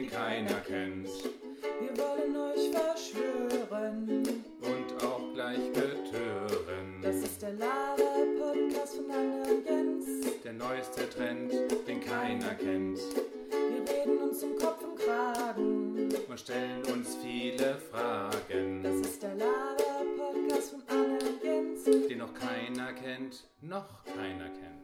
den keiner kennt. Wir wollen euch verschwören. Und auch gleich betören. Das ist der Lava-Podcast von Anne und Jens. Der neueste Trend, den keiner kennt. Wir reden uns um Kopf und Kragen. Und stellen uns viele Fragen. Das ist der Lava-Podcast von Anne und Jens. den noch keiner kennt, noch keiner kennt.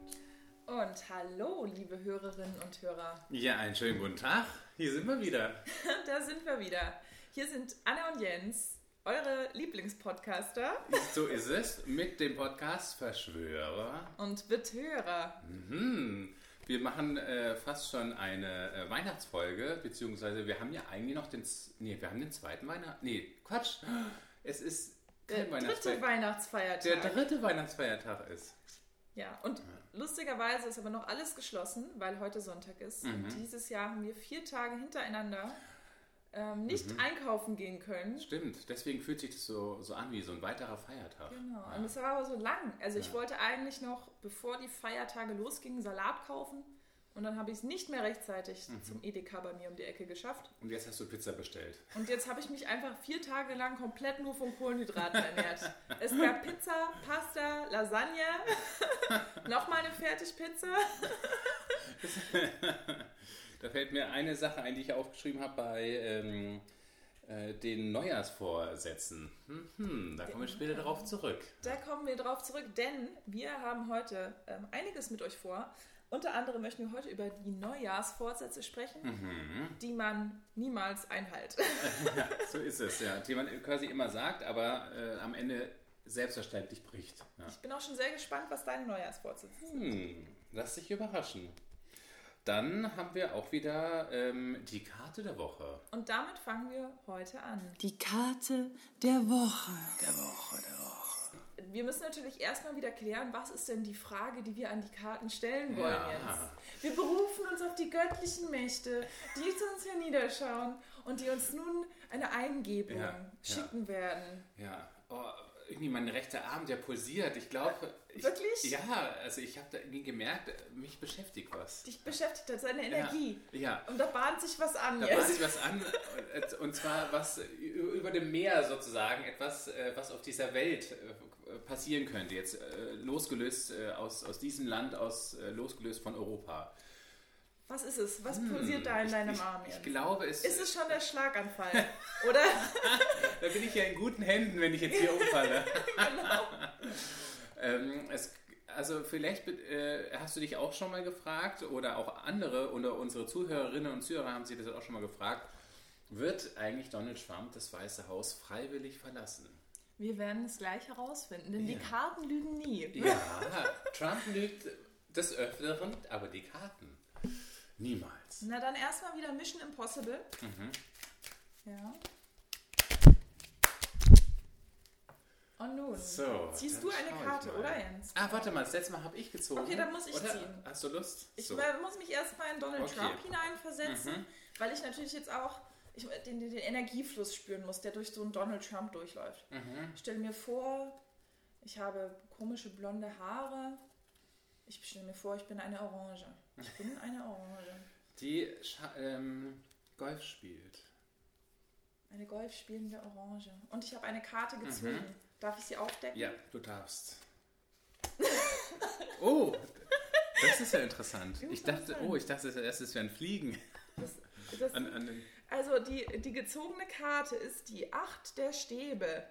Und hallo, liebe Hörerinnen und Hörer. Ja, einen schönen guten Tag. Hier sind wir wieder. Da sind wir wieder. Hier sind Anne und Jens, eure Lieblingspodcaster So ist es mit dem Podcast Verschwörer. und Betörer. Mhm. Wir machen äh, fast schon eine äh, Weihnachtsfolge, beziehungsweise wir haben ja eigentlich noch den, nee, wir haben den zweiten Weihnacht, nee, Quatsch, es ist Der kein dritte Weihnachtsfeiertag. Weihnachtsfeiertag. Der dritte Weihnachtsfeiertag ist. Ja, und lustigerweise ist aber noch alles geschlossen, weil heute Sonntag ist. Mhm. Und dieses Jahr haben wir vier Tage hintereinander ähm, nicht Mhm. einkaufen gehen können. Stimmt, deswegen fühlt sich das so, so an wie so ein weiterer Feiertag. Genau. Ja. Und es war aber so lang. Also ich Ja. wollte eigentlich noch, bevor die Feiertage losgingen, Salat kaufen. Und dann habe ich es nicht mehr rechtzeitig Mhm. zum Edeka bei mir um die Ecke geschafft. Und jetzt hast du Pizza bestellt. Und jetzt habe ich mich einfach vier Tage lang komplett nur von Kohlenhydraten ernährt. Es gab Pizza, Pasta, Lasagne, nochmal eine Fertigpizza. Da fällt mir eine Sache ein, die ich aufgeschrieben habe bei ähm, äh, den Neujahrsvorsätzen. Hm, hm, da kommen wir später darauf zurück. Da kommen wir drauf zurück, denn wir haben heute ähm, einiges mit euch vor. Unter anderem möchten wir heute über die Neujahrsvorsätze sprechen, Mhm. die man niemals einhält. Ja, so ist es, ja. Die man quasi immer sagt, aber äh, am Ende selbstverständlich bricht. Ja. Ich bin auch schon sehr gespannt, was deine Neujahrsvorsätze sind. Hm, lass dich überraschen. Dann haben wir auch wieder ähm, die Karte der Woche. Und damit fangen wir heute an. Die Karte der Woche. Der Woche, der Woche. Wir müssen natürlich erstmal wieder klären, was ist denn die Frage, die wir an die Karten stellen wollen Ja. jetzt. Wir berufen uns auf die göttlichen Mächte, die zu uns herniederschauen und die uns nun eine Eingebung Ja, ja. schicken werden. Ja, oh, irgendwie mein rechter Arm, der pulsiert. Ich glaube. ich- Wirklich? Ja, also ich habe da irgendwie gemerkt, mich beschäftigt was. Dich beschäftigt hat seine Energie. Ja. Und da bahnt sich was an Da jetzt. bahnt sich was an, und- und zwar was über dem Meer sozusagen, etwas, äh, was auf dieser Welt äh, passieren könnte, jetzt äh, losgelöst äh, aus, aus diesem Land, aus, äh, losgelöst von Europa. Was ist es? Was pulsiert da in deinem Hm, ich, Arm Ich jetzt? glaube, es, Ist es schon der Schlaganfall? Oder? da bin ich ja in guten Händen, wenn ich jetzt hier umfalle. genau. Ähm, es, also vielleicht äh, hast du dich auch schon mal gefragt oder auch andere oder unsere Zuhörerinnen und Zuhörer haben sich das auch schon mal gefragt, wird eigentlich Donald Trump das Weiße Haus freiwillig verlassen? Wir werden es gleich herausfinden, denn die Ja. Karten lügen nie. Ja, Trump lügt des Öfteren, aber die Karten niemals. Na dann erstmal wieder Mission Impossible. Mhm. Ja. Und nun, So, ziehst du eine Karte, oder Jens? Ah, warte mal, das letzte Mal habe ich gezogen. Okay, dann muss ich oder? ziehen. Hast du Lust? Ich So. muss mich erstmal in Donald Okay. Trump hineinversetzen, Mhm. weil ich natürlich jetzt auch ich, den, den Energiefluss spüren muss, der durch so einen Donald Trump durchläuft. Mhm. Ich stelle mir vor, ich habe komische blonde Haare. Ich stelle mir vor, ich bin eine Orange. Ich bin eine Orange. Die Scha ähm, Golf spielt. Eine golf spielende Orange. Und ich habe eine Karte gezogen. Darf ich sie aufdecken? Mhm. Ja, du darfst. oh, das ist ja interessant. Ich dachte, oh, ich dachte es wären Fliegen. Das, das, An, an den, also die, die gezogene Karte ist die Acht der Stäbe.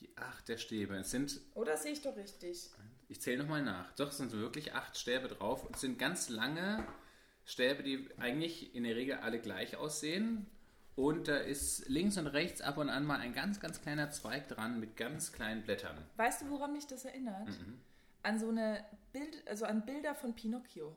die acht der Stäbe. Es sind, Oder sehe ich doch richtig? ich zähle nochmal nach. Doch, es sind wirklich acht Stäbe drauf. Und es sind ganz lange Stäbe, die eigentlich in der Regel alle gleich aussehen. Und da ist links und rechts ab und an mal ein ganz, ganz kleiner Zweig dran mit ganz kleinen Blättern. Weißt du, woran mich das erinnert? Mhm. An so eine Bild, also an Bilder von Pinocchio.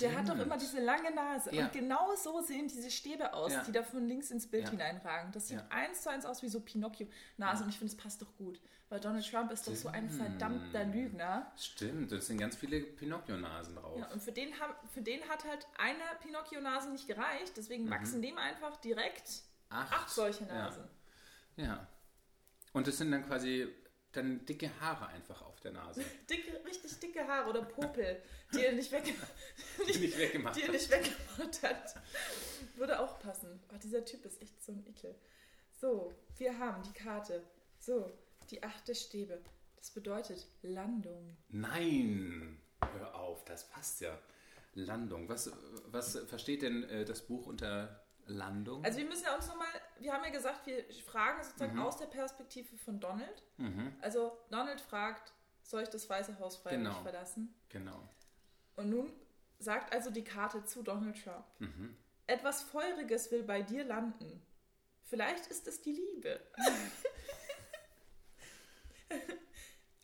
Der hat doch Stimmt. immer diese lange Nase. Ja. Und genau so sehen diese Stäbe aus, Ja. die da von links ins Bild Ja. hineinragen. Das sieht eins zu eins aus wie so Pinocchio-Nase. Und ich finde, es passt doch gut. Weil Donald Trump ist doch so ein verdammter Lügner. Stimmt, es sind ganz viele Pinocchio-Nasen drauf. Und für den, für den hat halt eine Pinocchio-Nase nicht gereicht. Deswegen wachsen dem einfach direkt Acht. acht solche Mhm. Ja. Nasen. Ja. Und das sind dann quasi dann dicke Haare einfach auf der Nase, Dicke, richtig dicke Haare oder Popel, die er nicht, wegge die nicht weggemacht die er hat. nicht weggemacht hat. Würde auch passen. Oh, dieser Typ ist echt so ein Ekel. So, wir haben die Karte. So, die acht der Stäbe. Das bedeutet Landung. Nein, hör auf, das passt ja. Landung. Was, was versteht denn äh, das Buch unter Landung? Also wir müssen ja uns nochmal, wir haben ja gesagt, wir fragen sozusagen aus der Perspektive von Donald. mhm, Also Donald fragt, soll ich das Weiße Haus freiwillig Genau. verlassen? genau. Und nun sagt also die Karte zu Donald Trump. Mhm. Etwas Feuriges will bei dir landen. Vielleicht ist es die Liebe.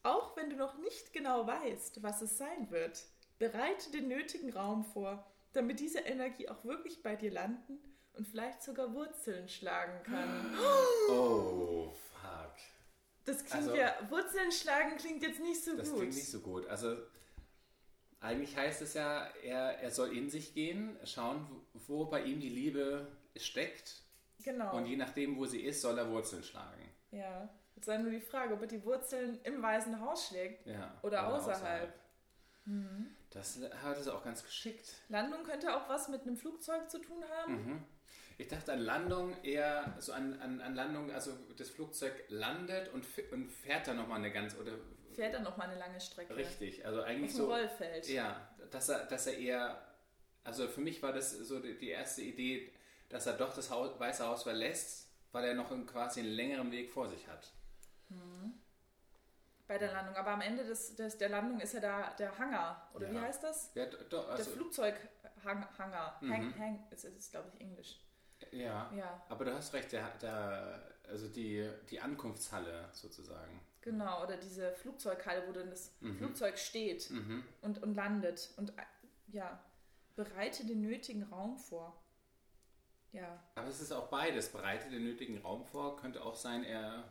Auch wenn du noch nicht genau weißt, was es sein wird, bereite den nötigen Raum vor, damit diese Energie auch wirklich bei dir landen und vielleicht sogar Wurzeln schlagen kann. Oh, fuck. Das klingt Also- ja, Wurzeln schlagen klingt jetzt nicht so Das gut. klingt nicht so gut. Also eigentlich heißt es ja, er, er soll in sich gehen, schauen, wo bei ihm die Liebe steckt. genau. Und je nachdem, wo sie ist, soll er Wurzeln schlagen. Ja. Jetzt sei nur die Frage, ob er die Wurzeln im Weißen Haus schlägt. Ja. Oder außerhalb. Das hat es auch ganz geschickt. Landung könnte auch was mit einem Flugzeug zu tun haben. Mhm. Ich dachte an Landung eher so an, an, an Landung, also das Flugzeug landet und, und fährt dann nochmal eine ganz, oder Fährt dann noch mal eine lange Strecke. richtig, also Auf eigentlich dem so. Rollfeld. Ja, dass er, dass er eher, also für mich war das so die, erste Idee, dass er doch das Haus, Weiße Haus verlässt, weil er noch einen, quasi einen längeren Weg vor sich hat. Bei der Landung. Aber am Ende des, des, der Landung ist ja da der Hangar. Oder Ja. wie heißt das? Ja, doch, also, der Flugzeughangar. Mhm. Hang, hang, ist, ist glaube ich, Englisch. Ja, Ja, aber du hast recht, der, der, also die, die Ankunftshalle sozusagen. genau. Oder diese Flugzeughalle, wo dann das Mhm. Flugzeug steht Mhm. und, und landet. Und ja, bereite den nötigen Raum vor. Ja. Aber es ist auch beides. Bereite den nötigen Raum vor, könnte auch sein, er.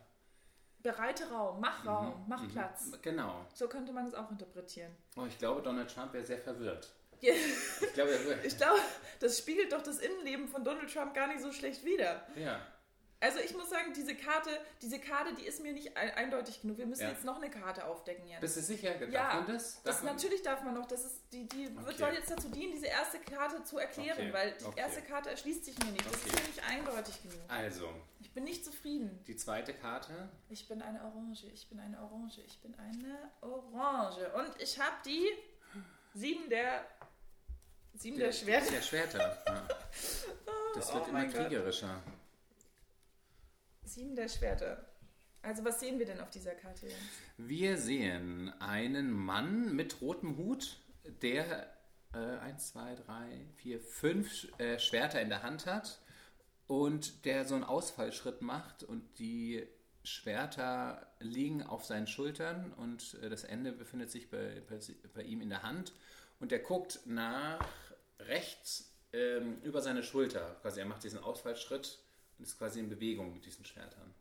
Bereite Raum, mach Raum, mach Mhm. Platz. Genau. So könnte man es auch interpretieren. Oh, ich glaube, Donald Trump wäre sehr verwirrt. Ich glaube, glaube, das spiegelt doch das Innenleben von Donald Trump gar nicht so schlecht wider. Ja. Also ich muss sagen, diese Karte, diese Karte, die ist mir nicht ein, eindeutig genug. Wir müssen Ja. jetzt noch eine Karte aufdecken, Jens. Bist du sicher? Darf Ja, man das? das Darf man- natürlich darf man noch. Das ist die, die wird, Okay. soll jetzt dazu dienen, diese erste Karte zu erklären, Okay, weil die okay. erste Karte erschließt sich mir nicht. Das ist mir nicht eindeutig genug. Also, Ich bin nicht zufrieden. die zweite Karte. Ich bin eine Orange. Ich bin eine Orange. Ich bin eine Orange. Und ich habe die sieben der sieben der, Schwerter. Der Schwerter. Ja. Das wird Oh immer mein Gott. kriegerischer. Sieben der Schwerter. Also was sehen wir denn auf dieser Karte, Jens? Wir sehen einen Mann mit rotem Hut, der äh, eins, zwei, drei, vier, fünf Sch- äh, Schwerter in der Hand hat und der so einen Ausfallschritt macht und die Schwerter liegen auf seinen Schultern und äh, das Ende befindet sich bei, bei, bei ihm in der Hand und er guckt nach rechts ähm, über seine Schulter. Quasi er macht diesen Ausfallschritt und ist quasi in Bewegung mit diesen Schwertern.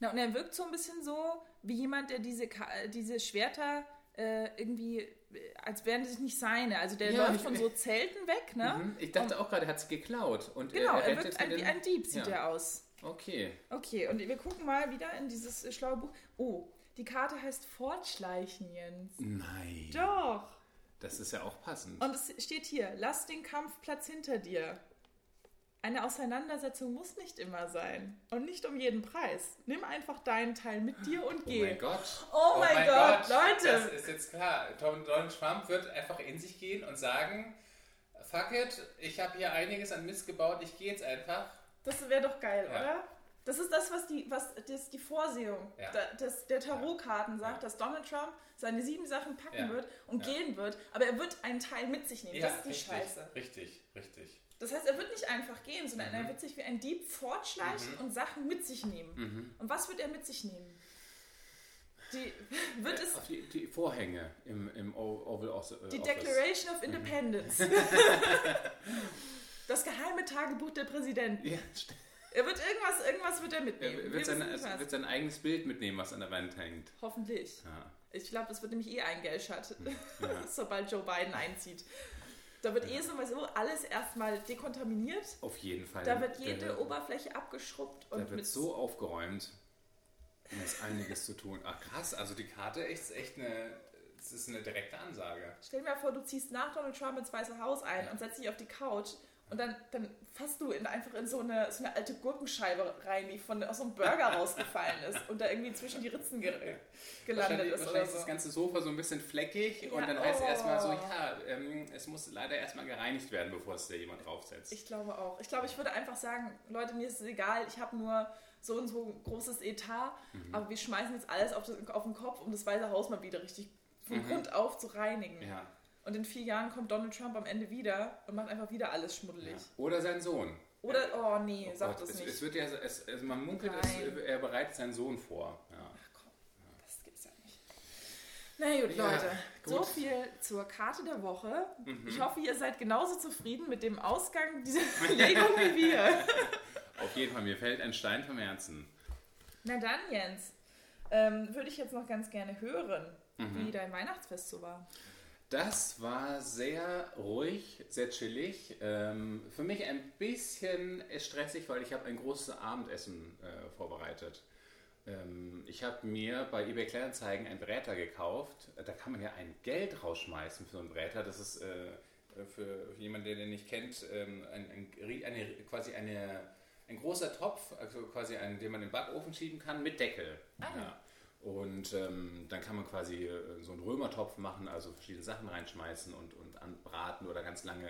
Na, und er wirkt so ein bisschen so wie jemand, der diese, Ka diese Schwerter äh, irgendwie, äh, als wären das nicht seine. Also der Ja, läuft von so Zelten weg, ne? Mhm. Ich dachte auch gerade, er hat sie geklaut. Und Genau, er rennt wirkt ein, wie ein Dieb, sieht Ja. er aus. Okay. Okay, und wir gucken mal wieder in dieses äh, schlaue Buch. Oh, die Karte heißt Fortschleichen, Jens. Nein. Doch. Das ist ja auch passend. Und es steht hier, lass den Kampfplatz hinter dir. Eine Auseinandersetzung muss nicht immer sein. Und nicht um jeden Preis. Nimm einfach deinen Teil mit dir und oh geh. mein Gott. Oh mein Gott, Leute. Das ist jetzt klar. Donald Trump wird einfach in sich gehen und sagen, fuck it, ich habe hier einiges an Mist gebaut, ich gehe jetzt einfach. Das wäre doch geil, Ja. oder? Das ist das, was die, was das die Vorsehung Ja. da, das, der Tarotkarten sagt, Ja. dass Donald Trump seine sieben Sachen packen Ja. wird und gehen wird, aber er wird einen Teil mit sich nehmen. das ist die richtig, Scheiße. Richtig, richtig. Das heißt, er wird nicht einfach gehen, sondern Mhm. er wird sich wie ein Dieb fortschleichen und Sachen mit sich nehmen. Mhm. Und was wird er mit sich nehmen? Die, wird es Auf die, die Vorhänge im, im Oval Office. die Declaration of Independence. das geheime Tagebuch der Präsidenten. Ja, st- Er wird irgendwas, irgendwas wird er er mitnehmen. Wir wird sein, was. wird sein eigenes Bild mitnehmen, was an der Wand hängt. Hoffentlich. Ja. Ich glaube, das wird nämlich eh eingeschaltet, Ja. sobald Joe Biden einzieht. Da wird eh sowieso alles erstmal dekontaminiert. Auf jeden Fall. Da wird jede Der- Oberfläche abgeschrubbt Da und wird mit so aufgeräumt. Da ist einiges zu tun. Ach krass, also die Karte ist echt eine, das ist eine direkte Ansage. Stell dir mal vor, du ziehst nach Donald Trump ins Weiße Haus ein und setzt dich auf die Couch und dann, dann fasst du in, einfach in so eine, so eine alte Gurkenscheibe rein, die von, aus so einem Burger rausgefallen ist und da irgendwie zwischen die Ritzen ge gelandet ist. Wahrscheinlich ist so. das ganze Sofa so ein bisschen fleckig Ja, und dann heißt es erstmal so, oh. ja, ähm, es muss leider erstmal gereinigt werden, bevor es da jemand draufsetzt. Ich glaube auch. Ich glaube, ich würde einfach sagen, Leute, mir ist es egal, ich habe nur so und so ein großes Etat, Mhm. aber wir schmeißen jetzt alles auf, das, auf den Kopf, um das Weiße Haus mal wieder richtig von Grund auf zu reinigen. Mhm. ja. Und in vier Jahren kommt Donald Trump am Ende wieder und macht einfach wieder alles schmuddelig. ja. Oder sein Sohn. Oder, oh nee, Oh sag Gott, das es, nicht. es wird ja, es, es, man munkelt, es, er bereitet seinen Sohn vor. Ja. Ach komm, das gibt's ja nicht. Na gut, Ja, Leute. So gut. Mhm. viel zur Karte der Woche. Ich hoffe, ihr seid genauso zufrieden mit dem Ausgang dieser Legung wie wir. Auf jeden Fall, mir fällt ein Stein vom Herzen. Na dann, Jens, ähm, würde ich jetzt noch ganz gerne hören, Mhm. wie dein Weihnachtsfest so war. Das war sehr ruhig, sehr chillig. Ähm, für mich ein bisschen stressig, weil ich habe ein großes Abendessen äh, vorbereitet. Ähm, ich habe mir bei eBay Kleinanzeigen einen Bräter gekauft. Da kann man ja ein Geld rausschmeißen für so einen Bräter. Das ist äh, für jemanden, der den nicht kennt, ähm, ein, ein, eine, quasi eine, ein großer Topf, also quasi einen, den man in den Backofen schieben kann mit Deckel. Ah. Ja. Und ähm, dann kann man quasi äh, so einen Römertopf machen, also verschiedene Sachen reinschmeißen und, und anbraten oder ganz lange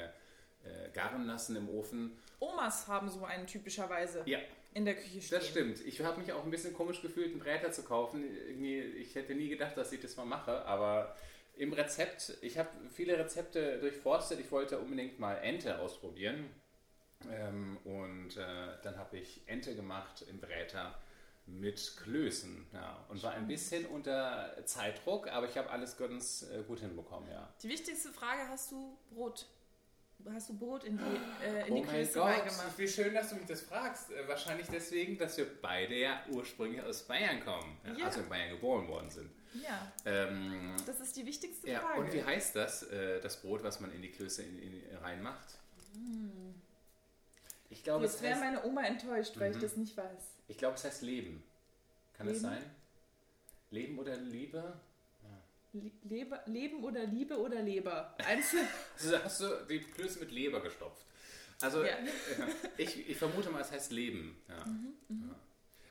äh, garen lassen im Ofen. Omas haben so einen typischerweise Ja, in der Küche stehen. das stimmt. Ich habe mich auch ein bisschen komisch gefühlt, einen Bräter zu kaufen. Irgendwie, ich hätte nie gedacht, dass ich das mal mache, aber im Rezept, ich habe viele Rezepte durchforstet. Ich wollte unbedingt mal Ente ausprobieren. Ähm, und äh, dann habe ich Ente gemacht im Bräter mit Klößen. Ja, und war ein bisschen unter Zeitdruck, aber ich habe alles ganz äh, gut hinbekommen, ja. Die wichtigste Frage, hast du Brot? Hast du Brot in die, äh, in Oh die Klöße Gott, reingemacht? wie schön, dass du mich das fragst. Äh, Wahrscheinlich deswegen, dass wir beide ja ursprünglich aus Bayern kommen. Ja, Ja. Also in Bayern geboren worden sind. Ja, Ähm, das ist die wichtigste ja, Frage. und wie heißt das, äh, das Brot, was man in die Klöße in, in, reinmacht? Ich glaube, es Jetzt wäre meine Oma enttäuscht, weil ich Mhm. das nicht weiß. ich glaube, es heißt Leben. Kann das Leben? sein? Leben oder Liebe? Le Leber, Leben oder Liebe oder Leber. Eins, Also hast du die Klöße mit Leber gestopft. Also Ja. ich, ich vermute mal, es heißt Leben. Ja. Ja.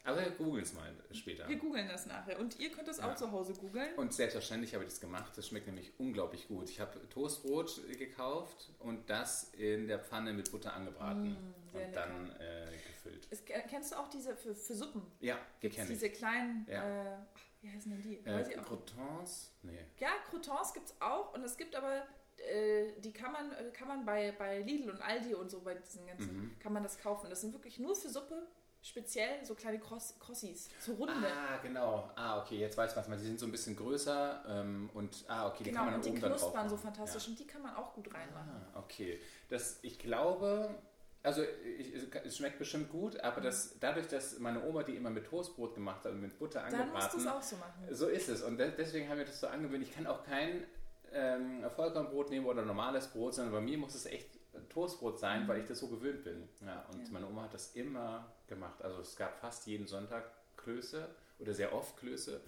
Aber wir googeln es mal später. wir googeln das nachher. Und ihr könnt das auch zu Hause googeln. Und selbstverständlich habe ich das gemacht. Das schmeckt nämlich unglaublich gut. Ich habe Toastbrot gekauft und das in der Pfanne mit Butter angebraten Mm, sehr und dann äh, gefüllt. Es, äh, kennst du auch diese für, für Suppen? Ja, die kenne diese kleinen, Ja. äh, wie heißen denn die? Äh, Weiß ich auch. Croutons? Nee. Ja, Croutons gibt es auch und es gibt aber, äh, die kann man, äh, kann man bei, bei Lidl und Aldi und so, bei diesen ganzen, Mhm. kann man das kaufen. Das sind wirklich nur für Suppe, speziell so kleine Cross, Crossis, so runde. Ah, genau. Ah, okay, jetzt weiß ich was. man. Die sind so ein bisschen größer ähm, und ah, okay, die genau, kann man und dann die oben dann drauf knuspern so fantastisch Ja. und die kann man auch gut reinmachen. Ah, okay. Das, ich glaube, also ich, es schmeckt bestimmt gut, aber das, dadurch, dass meine Oma die immer mit Toastbrot gemacht hat und mit Butter Dann musst du angebraten, es auch so machen. so ist es. Und de deswegen haben wir das so angewöhnt. Ich kann auch kein ähm, Vollkornbrot nehmen oder normales Brot, sondern bei mir muss es echt Toastbrot sein, weil ich das so gewöhnt bin. Ja, und Mhm. Ja. meine Oma hat das immer gemacht. Also es gab fast jeden Sonntag Klöße oder sehr oft Klöße.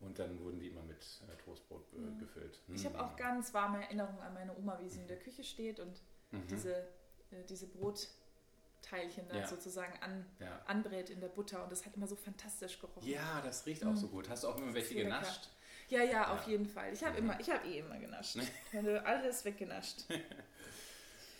Und dann wurden die immer mit äh, Toastbrot äh, Mhm. gefüllt. Ich habe Mm. auch ganz warme Erinnerungen an meine Oma, wie sie in der Küche steht und Mhm. diese, diese Brotteilchen da Ja. sozusagen an, ja. anbrät in der Butter und das hat immer so fantastisch gerochen. ja, das riecht auch so gut. Hast du auch immer welche genascht? Ja, ja, auf Ja. jeden Fall. Ich habe Mhm. immer, ich habe eh immer genascht. Wenn alles weggenascht.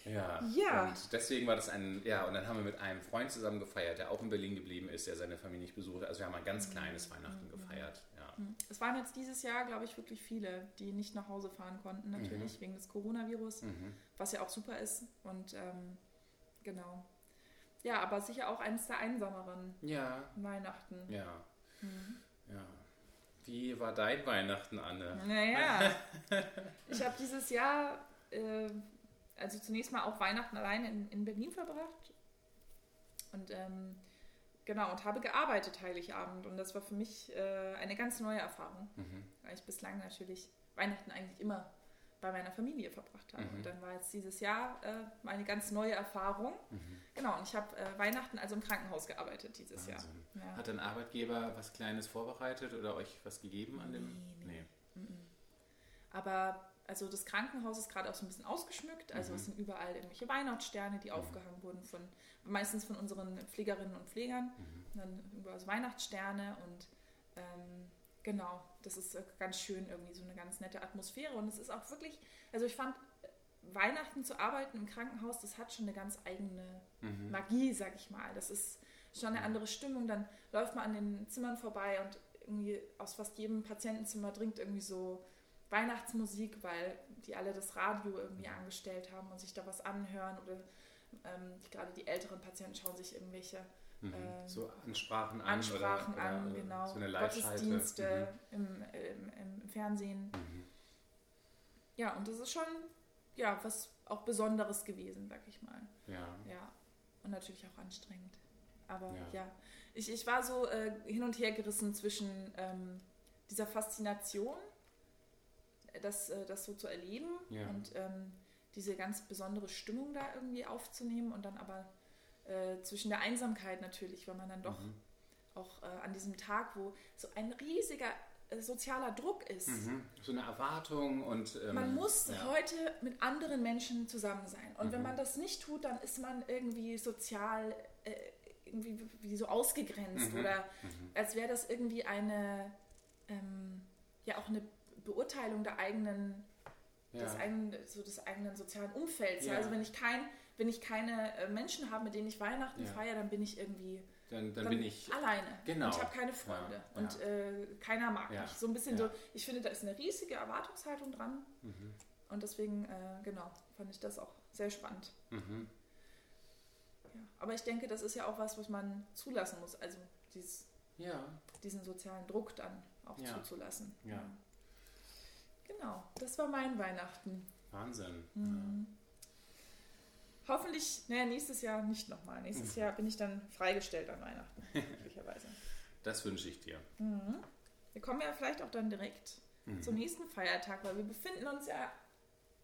Ja. Ja. Und deswegen war das ein, ja, und dann haben wir mit einem Freund zusammen gefeiert, der auch in Berlin geblieben ist, der seine Familie nicht besucht. Also wir haben ein ganz kleines Weihnachten gefeiert. Ja. Es waren jetzt dieses Jahr, glaube ich, wirklich viele, die nicht nach Hause fahren konnten, natürlich wegen des Coronavirus, Mhm. was ja auch super ist. Und ähm, genau. Ja, aber sicher auch eines der einsameren Ja, Weihnachten. ja, Mhm. ja. Wie war dein Weihnachten, Anne? Naja, ich habe dieses Jahr, äh, also zunächst mal auch Weihnachten allein in, in Berlin verbracht. Und ähm, genau, und habe gearbeitet Heiligabend. Und das war für mich äh, eine ganz neue Erfahrung, Mhm. weil ich bislang natürlich Weihnachten eigentlich immer bei meiner Familie verbracht habe. Mhm. Und dann war jetzt dieses Jahr äh, meine ganz neue Erfahrung. Mhm. Genau, und ich habe äh, Weihnachten also im Krankenhaus gearbeitet dieses Jahr. Wahnsinn. Ja. Hat dein Arbeitgeber was Kleines vorbereitet oder euch was gegeben an dem? Nee, Aber also das Krankenhaus ist gerade auch so ein bisschen ausgeschmückt. Also Mhm. es sind überall irgendwelche Weihnachtssterne, die aufgehangen wurden von meistens von unseren Pflegerinnen und Pflegern. Mhm. Und dann überall so Weihnachtssterne und ähm, genau, das ist ganz schön irgendwie so eine ganz nette Atmosphäre. Und es ist auch wirklich, also ich fand Weihnachten zu arbeiten im Krankenhaus, das hat schon eine ganz eigene Mhm. Magie, sag ich mal. Das ist schon eine andere Stimmung. Dann läuft man an den Zimmern vorbei und irgendwie aus fast jedem Patientenzimmer dringt irgendwie so Weihnachtsmusik, weil die alle das Radio irgendwie angestellt haben und sich da was anhören oder ähm, gerade die älteren Patienten schauen sich irgendwelche Mhm. ähm, so Ansprachen an Ansprachen oder, an, oder genau, so. Gottesdienste im, im, im Fernsehen. Mhm. Ja, und das ist schon ja was auch Besonderes gewesen, sag ich mal. Mhm. Ja. Ja, und natürlich auch anstrengend. Aber Ja. ja, ich, ich war so äh, hin und her gerissen zwischen ähm, dieser Faszination, das, äh, das so zu erleben Ja. und ähm, diese ganz besondere Stimmung da irgendwie aufzunehmen und dann aber äh, zwischen der Einsamkeit natürlich, weil man dann doch Mhm. auch äh, an diesem Tag, wo so ein riesiger äh, sozialer Druck ist. Mhm. So eine Erwartung und ähm, Man muss ja. heute mit anderen Menschen zusammen sein. Und wenn Mhm. man das nicht tut, dann ist man irgendwie sozial äh, irgendwie wie so ausgegrenzt Mhm. oder Mhm. als wäre das irgendwie eine ähm, ja auch eine Beurteilung der eigenen des Ja. eigenen so des eigenen sozialen Umfelds. Ja. Also wenn ich kein wenn ich keine äh, Menschen habe, mit denen ich Weihnachten Ja. feiere, dann bin ich irgendwie Dann, dann bin ich. alleine. Genau. Und ich habe keine Freunde. Und äh, keiner mag mich. So ein bisschen so, ich finde, da ist eine riesige Erwartungshaltung dran. Mhm. Und deswegen, äh, genau, fand ich das auch sehr spannend. Mhm. Aber ich denke, das ist ja auch was, was man zulassen muss. Also dieses, diesen sozialen Druck dann auch zuzulassen. Ja. Genau, das war mein Weihnachten. Wahnsinn. Mhm. Hoffentlich, naja, nächstes Jahr nicht nochmal. Nächstes Jahr bin ich dann freigestellt an Weihnachten, möglicherweise. Das wünsche ich dir. Mhm. Wir kommen ja vielleicht auch dann direkt Mhm. zum nächsten Feiertag, weil wir befinden uns ja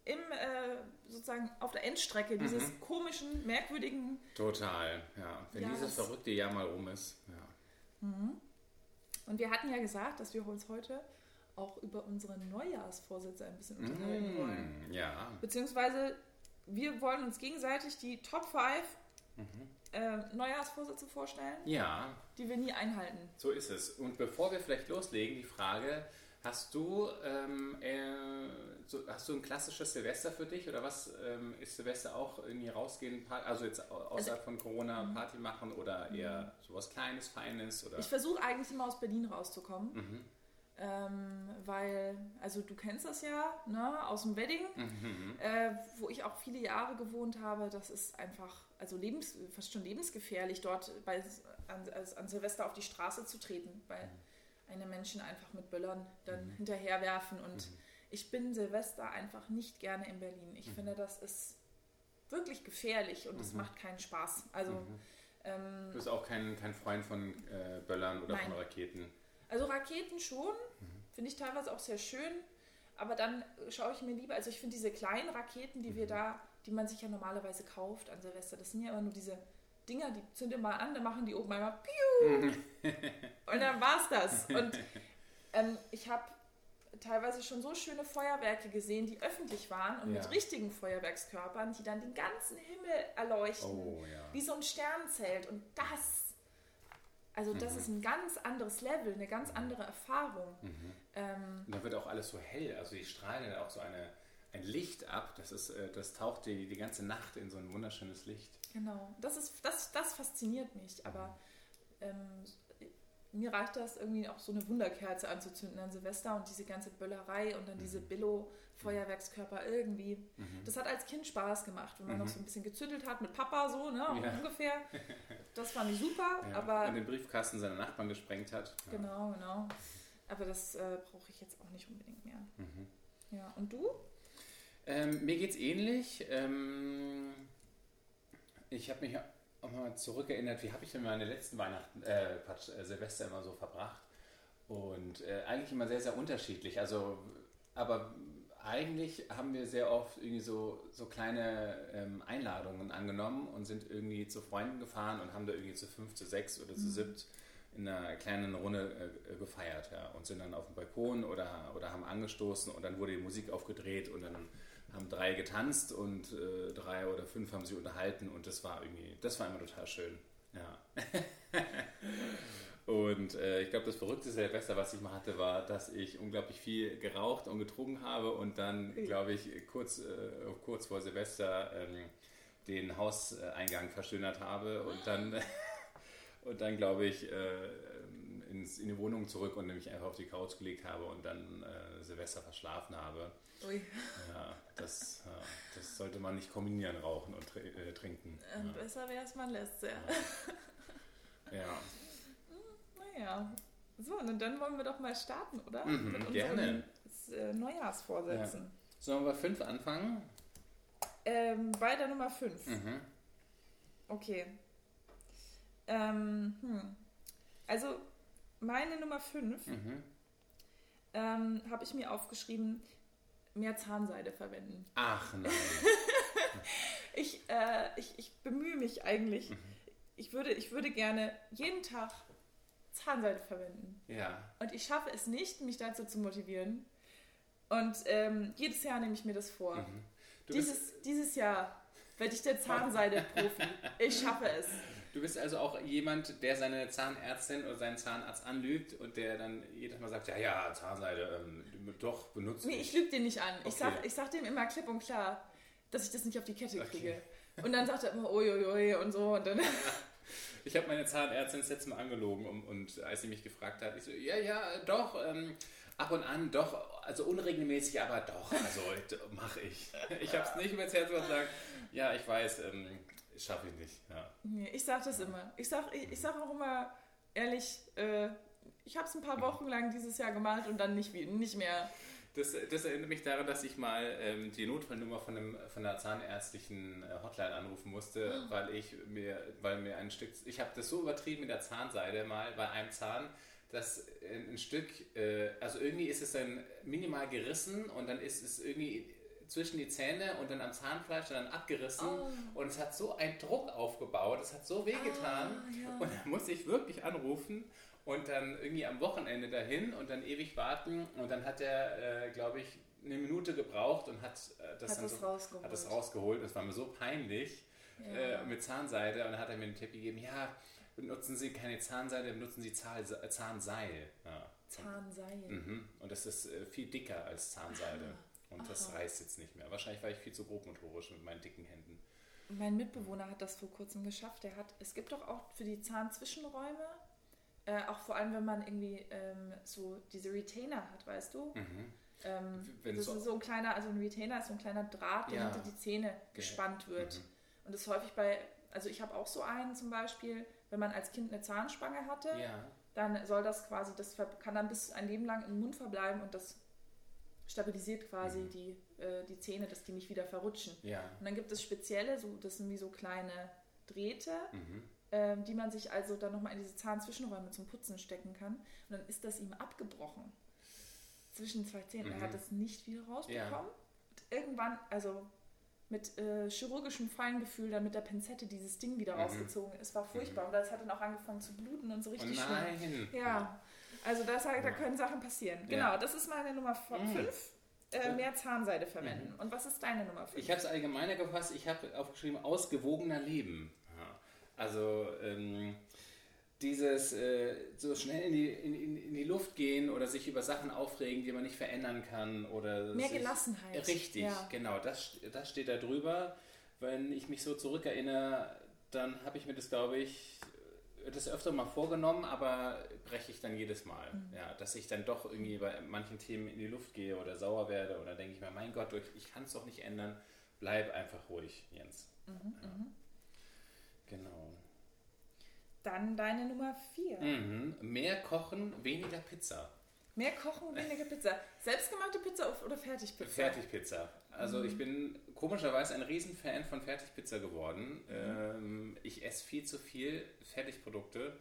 im, äh, sozusagen auf der Endstrecke dieses Mhm. komischen, merkwürdigen. Total, ja. Wenn Ja, dieses verrückte Jahr mal rum ist. Ja. Und wir hatten ja gesagt, dass wir uns heute auch über unsere Neujahrsvorsätze ein bisschen unterhalten wollen. Mm, ja. Beziehungsweise wir wollen uns gegenseitig die Top 5 Mhm. äh, Neujahrsvorsätze vorstellen, Ja, die wir nie einhalten. so ist es. Und bevor wir vielleicht loslegen, die Frage, hast du, ähm, äh, so, hast du ein klassisches Silvester für dich oder was ähm, ist Silvester auch irgendwie rausgehen, also jetzt au- außerhalb von Corona Party machen oder eher sowas Kleines, Feines oder? Ich versuche eigentlich immer aus Berlin rauszukommen, Mhm. Ähm, weil, also du kennst das ja, ne, aus dem Wedding, Mhm. äh, wo ich auch viele Jahre gewohnt habe. Das ist einfach, also lebens, fast schon lebensgefährlich, dort bei, an, an Silvester auf die Straße zu treten, weil eine Menschen einfach mit Böllern dann Mhm. hinterherwerfen. Und Mhm. ich bin Silvester einfach nicht gerne in Berlin. Ich Mhm. finde, das ist wirklich gefährlich und es Mhm. macht keinen Spaß. Also, Mhm. ähm, Du bist auch kein, kein Freund von äh, Böllern oder Nein. von Raketen. Also Raketen schon. Finde ich teilweise auch sehr schön, aber dann schaue ich mir lieber, also ich finde diese kleinen Raketen, die wir Mhm. da, die man sich ja normalerweise kauft an Silvester, das sind ja immer nur diese Dinger, die zünden mal an, dann machen die oben einmal piu Mhm. und dann war's das. Und ähm, ich habe teilweise schon so schöne Feuerwerke gesehen, die öffentlich waren und Ja. mit richtigen Feuerwerkskörpern, die dann den ganzen Himmel erleuchten Oh ja. wie so ein Sternzelt. Und das, also das Mhm. ist ein ganz anderes Level, eine ganz andere Erfahrung. Mhm. Ähm, Und da wird auch alles so hell, also die strahlen dann auch so eine, ein Licht ab, das, ist, äh, das taucht die, die ganze Nacht in so ein wunderschönes Licht. genau, das, ist, das, das fasziniert mich. Aber ähm, mir reicht das irgendwie auch so eine Wunderkerze anzuzünden an Silvester und diese ganze Böllerei und dann diese Billo-Feuerwerkskörper irgendwie. Mhm. Das hat als Kind Spaß gemacht, wenn man Mhm. noch so ein bisschen gezündelt hat mit Papa, so, ne, Ja. ungefähr. Das fand ich super, Ja. aber Und den Briefkasten seiner Nachbarn gesprengt hat. Ja. Genau, genau. Aber das äh, brauche ich jetzt auch nicht unbedingt mehr. Mhm. Ja, und du? Ähm, mir geht's ähnlich. Ähm, ich habe mich auch mal zurückerinnert, wie habe ich denn meine letzten Weihnachten, äh, Quatsch, äh, Silvester immer so verbracht. Und äh, eigentlich immer sehr, sehr unterschiedlich. Also, aber eigentlich haben wir sehr oft irgendwie so, so kleine ähm, Einladungen angenommen und sind irgendwie zu Freunden gefahren und haben da irgendwie zu fünf, zu sechs oder zu Mhm. siebt in einer kleinen Runde äh, gefeiert ja, und sind dann auf dem Balkon oder, oder haben angestoßen und dann wurde die Musik aufgedreht und dann haben drei getanzt und äh, drei oder fünf haben sich unterhalten und das war irgendwie, das war immer total schön. Ja. Und äh, ich glaube, das verrückteste Silvester, was ich mal hatte, war, dass ich unglaublich viel geraucht und getrunken habe und dann, glaube ich, kurz, äh, kurz vor Silvester ähm, den Hauseingang verschönert habe und dann, und dann glaube ich, äh, ins, in die Wohnung zurück und mich einfach auf die Couch gelegt habe und dann äh, Silvester verschlafen habe. Ui. Ja, das, ja, das sollte man nicht kombinieren, rauchen und tr äh, trinken. Ähm, Besser wäre es, man lässt es ja. Ja. ja. Naja. So, und dann wollen wir doch mal starten, oder? Mhm, Mit gerne. äh, Neujahrsvorsätzen. Sollen wir fünf anfangen? Ähm, bei der Nummer 5. Mhm. Okay. Ähm, hm. Also, meine Nummer 5 Mhm. ähm, habe ich mir aufgeschrieben, mehr Zahnseide verwenden. Ach nein. Ich, äh, ich, ich bemühe mich eigentlich. Mhm. Ich, würde, ich würde gerne jeden Tag Zahnseide verwenden. Ja. Und ich schaffe es nicht, mich dazu zu motivieren. Und ähm, jedes Jahr nehme ich mir das vor. Mhm. Dieses, dieses Jahr werde ich der Zahnseide-Profi. Ich schaffe es. Du bist also auch jemand, der seine Zahnärztin oder seinen Zahnarzt anlügt und der dann jedes Mal sagt, ja, ja, Zahnseide, ähm, doch, benutzt Nee, ich lüge den nicht an. Ich, Okay. sag, ich sag dem immer klipp und klar, dass ich das nicht auf die Kette Okay. kriege. Und dann sagt er immer uiuiui und so. Und dann, Ich habe meine Zahnärztin das letzte Mal angelogen und, und als sie mich gefragt hat, ich so, ja, ja, doch, ähm, ab und an, doch, also unregelmäßig, aber doch, also mache ich. Ich habe es nicht übers Herz gesagt, ja, ich weiß, ähm, schaffe ich nicht. Ja. nee, ich sag das immer. Ich sag, ich, ich sag auch immer ehrlich, äh, ich habe es ein paar Wochen lang dieses Jahr gemacht und dann nicht, nicht mehr. Das, das erinnert mich daran, dass ich mal ähm, die Notfallnummer von, einem, von einer zahnärztlichen äh, Hotline anrufen musste, weil ich mir, weil mir ein Stück, ich habe das so übertrieben mit der Zahnseide mal bei einem Zahn, dass ein, ein Stück, äh, also irgendwie ist es dann minimal gerissen und dann ist es irgendwie zwischen die Zähne und dann am Zahnfleisch dann abgerissen und es hat so einen Druck aufgebaut, es hat so wehgetan und dann musste ich wirklich anrufen und dann irgendwie am Wochenende dahin und dann ewig warten und dann hat er, äh, glaube ich, eine Minute gebraucht und hat äh, das Hat dann so, rausgeholt. hat das rausgeholt. Das war mir so peinlich Ja. äh, mit Zahnseide und dann hat er mir einen Tipp gegeben, ja, benutzen Sie keine Zahnseide, benutzen Sie äh, Zahnseil. Ja. Zahnseil. Mhm. Und das ist äh, viel dicker als Zahnseide. Und das Aha. reißt jetzt nicht mehr. Wahrscheinlich war ich viel zu grobmotorisch mit meinen dicken Händen. Mein Mitbewohner hat das vor kurzem geschafft. Der hat, es gibt doch auch für die Zahnzwischenräume, äh, auch vor allem wenn man irgendwie ähm, so diese Retainer hat, weißt du? Mhm. Ähm, das so- ist so ein kleiner, also ein Retainer ist so ein kleiner Draht, der Ja. hinter die Zähne gespannt wird. Mhm. Und das ist häufig bei, also ich habe auch so einen zum Beispiel, wenn man als Kind eine Zahnspange hatte, Ja. dann soll das quasi, das kann dann bis ein Leben lang im Mund verbleiben und das stabilisiert quasi Mhm. die, äh, die Zähne, dass die nicht wieder verrutschen. Ja. Und dann gibt es spezielle, so, das sind wie so kleine Drähte, Mhm. ähm, die man sich also dann nochmal in diese Zahnzwischenräume zum Putzen stecken kann. Und dann ist das ihm abgebrochen. Zwischen zwei Zähnen. Er Mhm. hat das nicht wieder rausbekommen. Ja. Und irgendwann, also mit äh, chirurgischem Feingefühl, dann mit der Pinzette dieses Ding wieder Mhm. rausgezogen. Es war furchtbar. Und das hat dann auch angefangen zu bluten und so Oh richtig schlimm. nein. Ja, also das, da Ja. können Sachen passieren. Genau, das ist meine Nummer Mhm. 5. Äh, Oh. mehr Zahnseide verwenden. Und was ist deine Nummer 5? Ich habe es allgemeiner gefasst. Ich habe aufgeschrieben, ausgewogener Leben. Also ähm, dieses äh, so schnell in die, in, in, die Luft gehen oder sich über Sachen aufregen, die man nicht verändern kann. Oder Mehr Gelassenheit. Richtig, Ja. genau. Das, das steht da drüber. Wenn ich mich so zurückerinnere, dann habe ich mir das, glaube ich, das öfter mal vorgenommen, aber breche ich dann jedes Mal. Mhm. Ja, dass ich dann doch irgendwie bei manchen Themen in die Luft gehe oder sauer werde oder denke ich mir, mein Gott, ich kann es doch nicht ändern. Bleib einfach ruhig, Jens. Mhm, Ja. mhm. Genau. Dann deine Nummer 4. Mhm. Mehr kochen, weniger Pizza. Mehr kochen, weniger Pizza. Selbstgemachte Pizza oder Fertigpizza? Fertigpizza. Also Mhm. ich bin komischerweise ein Riesenfan von Fertigpizza geworden. Mhm. Ähm, ich esse viel zu viel Fertigprodukte.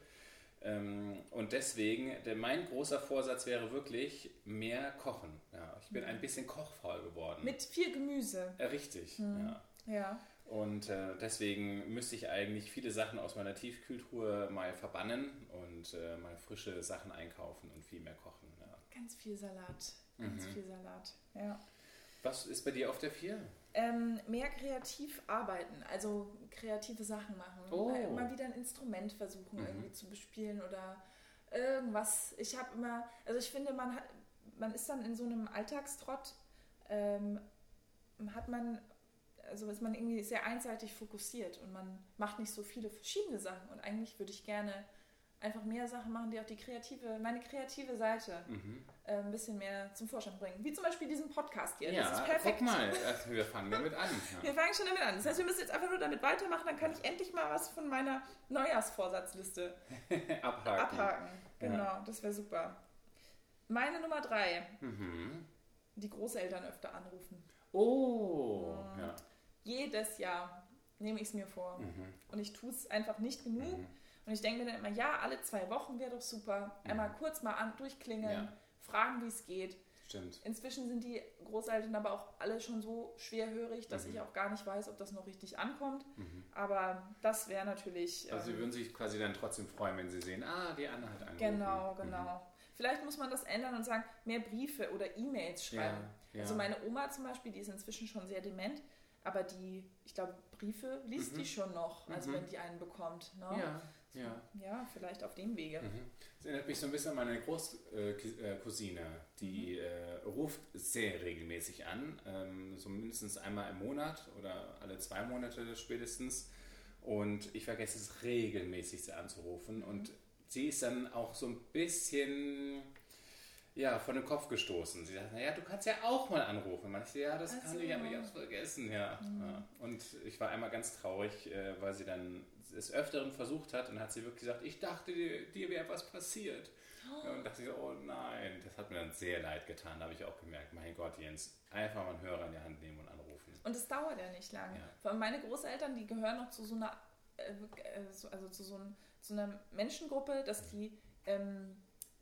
Ähm, und deswegen, mein großer Vorsatz wäre wirklich mehr kochen. Ja, ich bin ein bisschen kochfaul geworden. Mit viel Gemüse. Äh, richtig, ja. Ja. Und äh, deswegen müsste ich eigentlich viele Sachen aus meiner Tiefkühltruhe mal verbannen und äh, mal frische Sachen einkaufen und viel mehr kochen. Ja. Ganz viel Salat. Ganz Mhm. viel Salat. Ja. Was ist bei dir auf der 4? Ähm, mehr kreativ arbeiten, also kreative Sachen machen. Oh. Mal, mal wieder ein Instrument versuchen Mhm. irgendwie zu bespielen oder irgendwas. Ich habe immer, also ich finde, man hat, man ist dann in so einem Alltagstrott, ähm, hat man, also ist man irgendwie sehr einseitig fokussiert und man macht nicht so viele verschiedene Sachen. Und eigentlich würde ich gerne einfach mehr Sachen machen, die auch die kreative, meine kreative Seite Mhm. äh, ein bisschen mehr zum Vorschein bringen. Wie zum Beispiel diesen Podcast hier. Ja, das ist perfekt. guck mal, also wir fangen damit an. Wir fangen schon damit an. Das heißt, wir müssen jetzt einfach nur damit weitermachen, dann kann ich endlich mal was von meiner Neujahrsvorsatzliste Ja. Abhaken. abhaken. Ja. Genau, das wäre super. Meine Nummer drei, Mhm. die Großeltern öfter anrufen. Oh, ja. Jedes Jahr nehme ich es mir vor. Mhm. Und ich tue es einfach nicht genug. Mhm. Und ich denke mir dann immer, ja, alle zwei Wochen wäre doch super. Einmal kurz mal an, durchklingeln, Ja. fragen, wie es geht. Stimmt. Inzwischen sind die Großeltern aber auch alle schon so schwerhörig, dass Mhm. ich auch gar nicht weiß, ob das noch richtig ankommt. Aber das wäre natürlich. Also sie ähm, würden sich quasi dann trotzdem freuen, wenn sie sehen, ah, die Anna hat angerufen. genau, Mhm. genau. Vielleicht muss man das ändern und sagen, mehr Briefe oder E-Mails schreiben. Ja, ja. Also meine Oma zum Beispiel, die ist inzwischen schon sehr dement, aber die, ich glaube, Briefe liest die schon noch, also Mhm. wenn die einen bekommt. Ne? Ja, ja. ja, vielleicht auf dem Wege. Mhm. Das erinnert mich so ein bisschen an meine Großcousine. Die Mhm. äh, ruft sehr regelmäßig an, ähm, so mindestens einmal im Monat oder alle zwei Monate spätestens. Und ich vergesse es regelmäßig, sie anzurufen. Und sie ist dann auch so ein bisschen ja, von den Kopf gestoßen. Sie sagt, naja, du kannst ja auch mal anrufen. Manche, ja, das Ach kann ich, aber ich hab's vergessen, ja. ja. Und ich war einmal ganz traurig, äh, weil sie dann des Öfteren versucht hat und hat sie wirklich gesagt, ich dachte, dir, dir wäre was passiert. Ja, Und dachte ich so, oh nein, das hat mir dann sehr leid getan. Da habe ich auch gemerkt, mein Gott, Jens, einfach mal einen Hörer in die Hand nehmen und anrufen. Und es dauert ja nicht lange. Ja. Vor allem meine Großeltern, die gehören noch zu so einer, äh, so- also zu so, zu einer Menschengruppe, dass die ähm,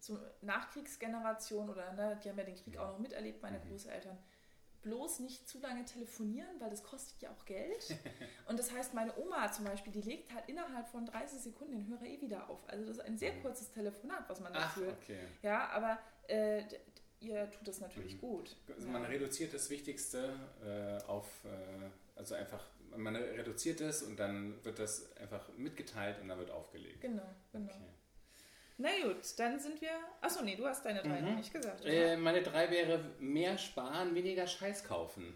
so Nachkriegsgeneration oder ne, die haben ja den Krieg auch noch miterlebt, meine Mhm. Großeltern, bloß nicht zu lange telefonieren, weil das kostet ja auch Geld. Und das heißt, meine Oma zum Beispiel, die legt halt innerhalb von 30 Sekunden den Hörer eh wieder auf. Also das ist ein sehr kurzes Telefonat, was man da Mhm. Ach, führt. okay. Ja, aber äh, ihr tut das natürlich Mhm. gut. Also ja. man reduziert das Wichtigste äh, auf, äh, also einfach, man reduziert es und dann wird das einfach mitgeteilt und dann wird aufgelegt. Genau, genau. Okay. Na gut, dann sind wir. Achso, nee, du hast deine drei noch nicht gesagt. Äh, meine drei wäre mehr sparen, weniger Scheiß kaufen.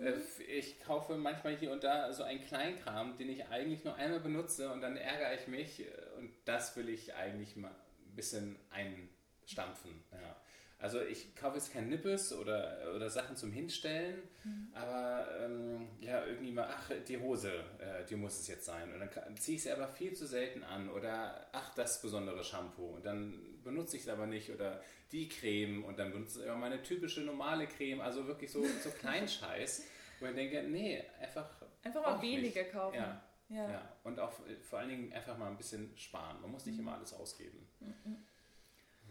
Äh, ich kaufe manchmal hier und da so einen Kleinkram, den ich eigentlich nur einmal benutze und dann ärgere ich mich äh, und das will ich eigentlich mal ein bisschen einstampfen. Ja. Also ich kaufe jetzt kein Nippes oder, oder Sachen zum Hinstellen, aber ähm, ja, irgendwie mal, ach, die Hose, äh, die muss es jetzt sein. Und dann ziehe ich sie aber viel zu selten an oder ach, das besondere Shampoo. Und dann benutze ich es aber nicht oder die Creme und dann benutze ich immer meine typische normale Creme, also wirklich so, so Kleinscheiß, wo ich denke, nee, einfach Einfach mal auch weniger nicht. kaufen. Ja, Ja. ja. Und auch äh, vor allen Dingen einfach mal ein bisschen sparen. Man muss nicht immer alles ausgeben.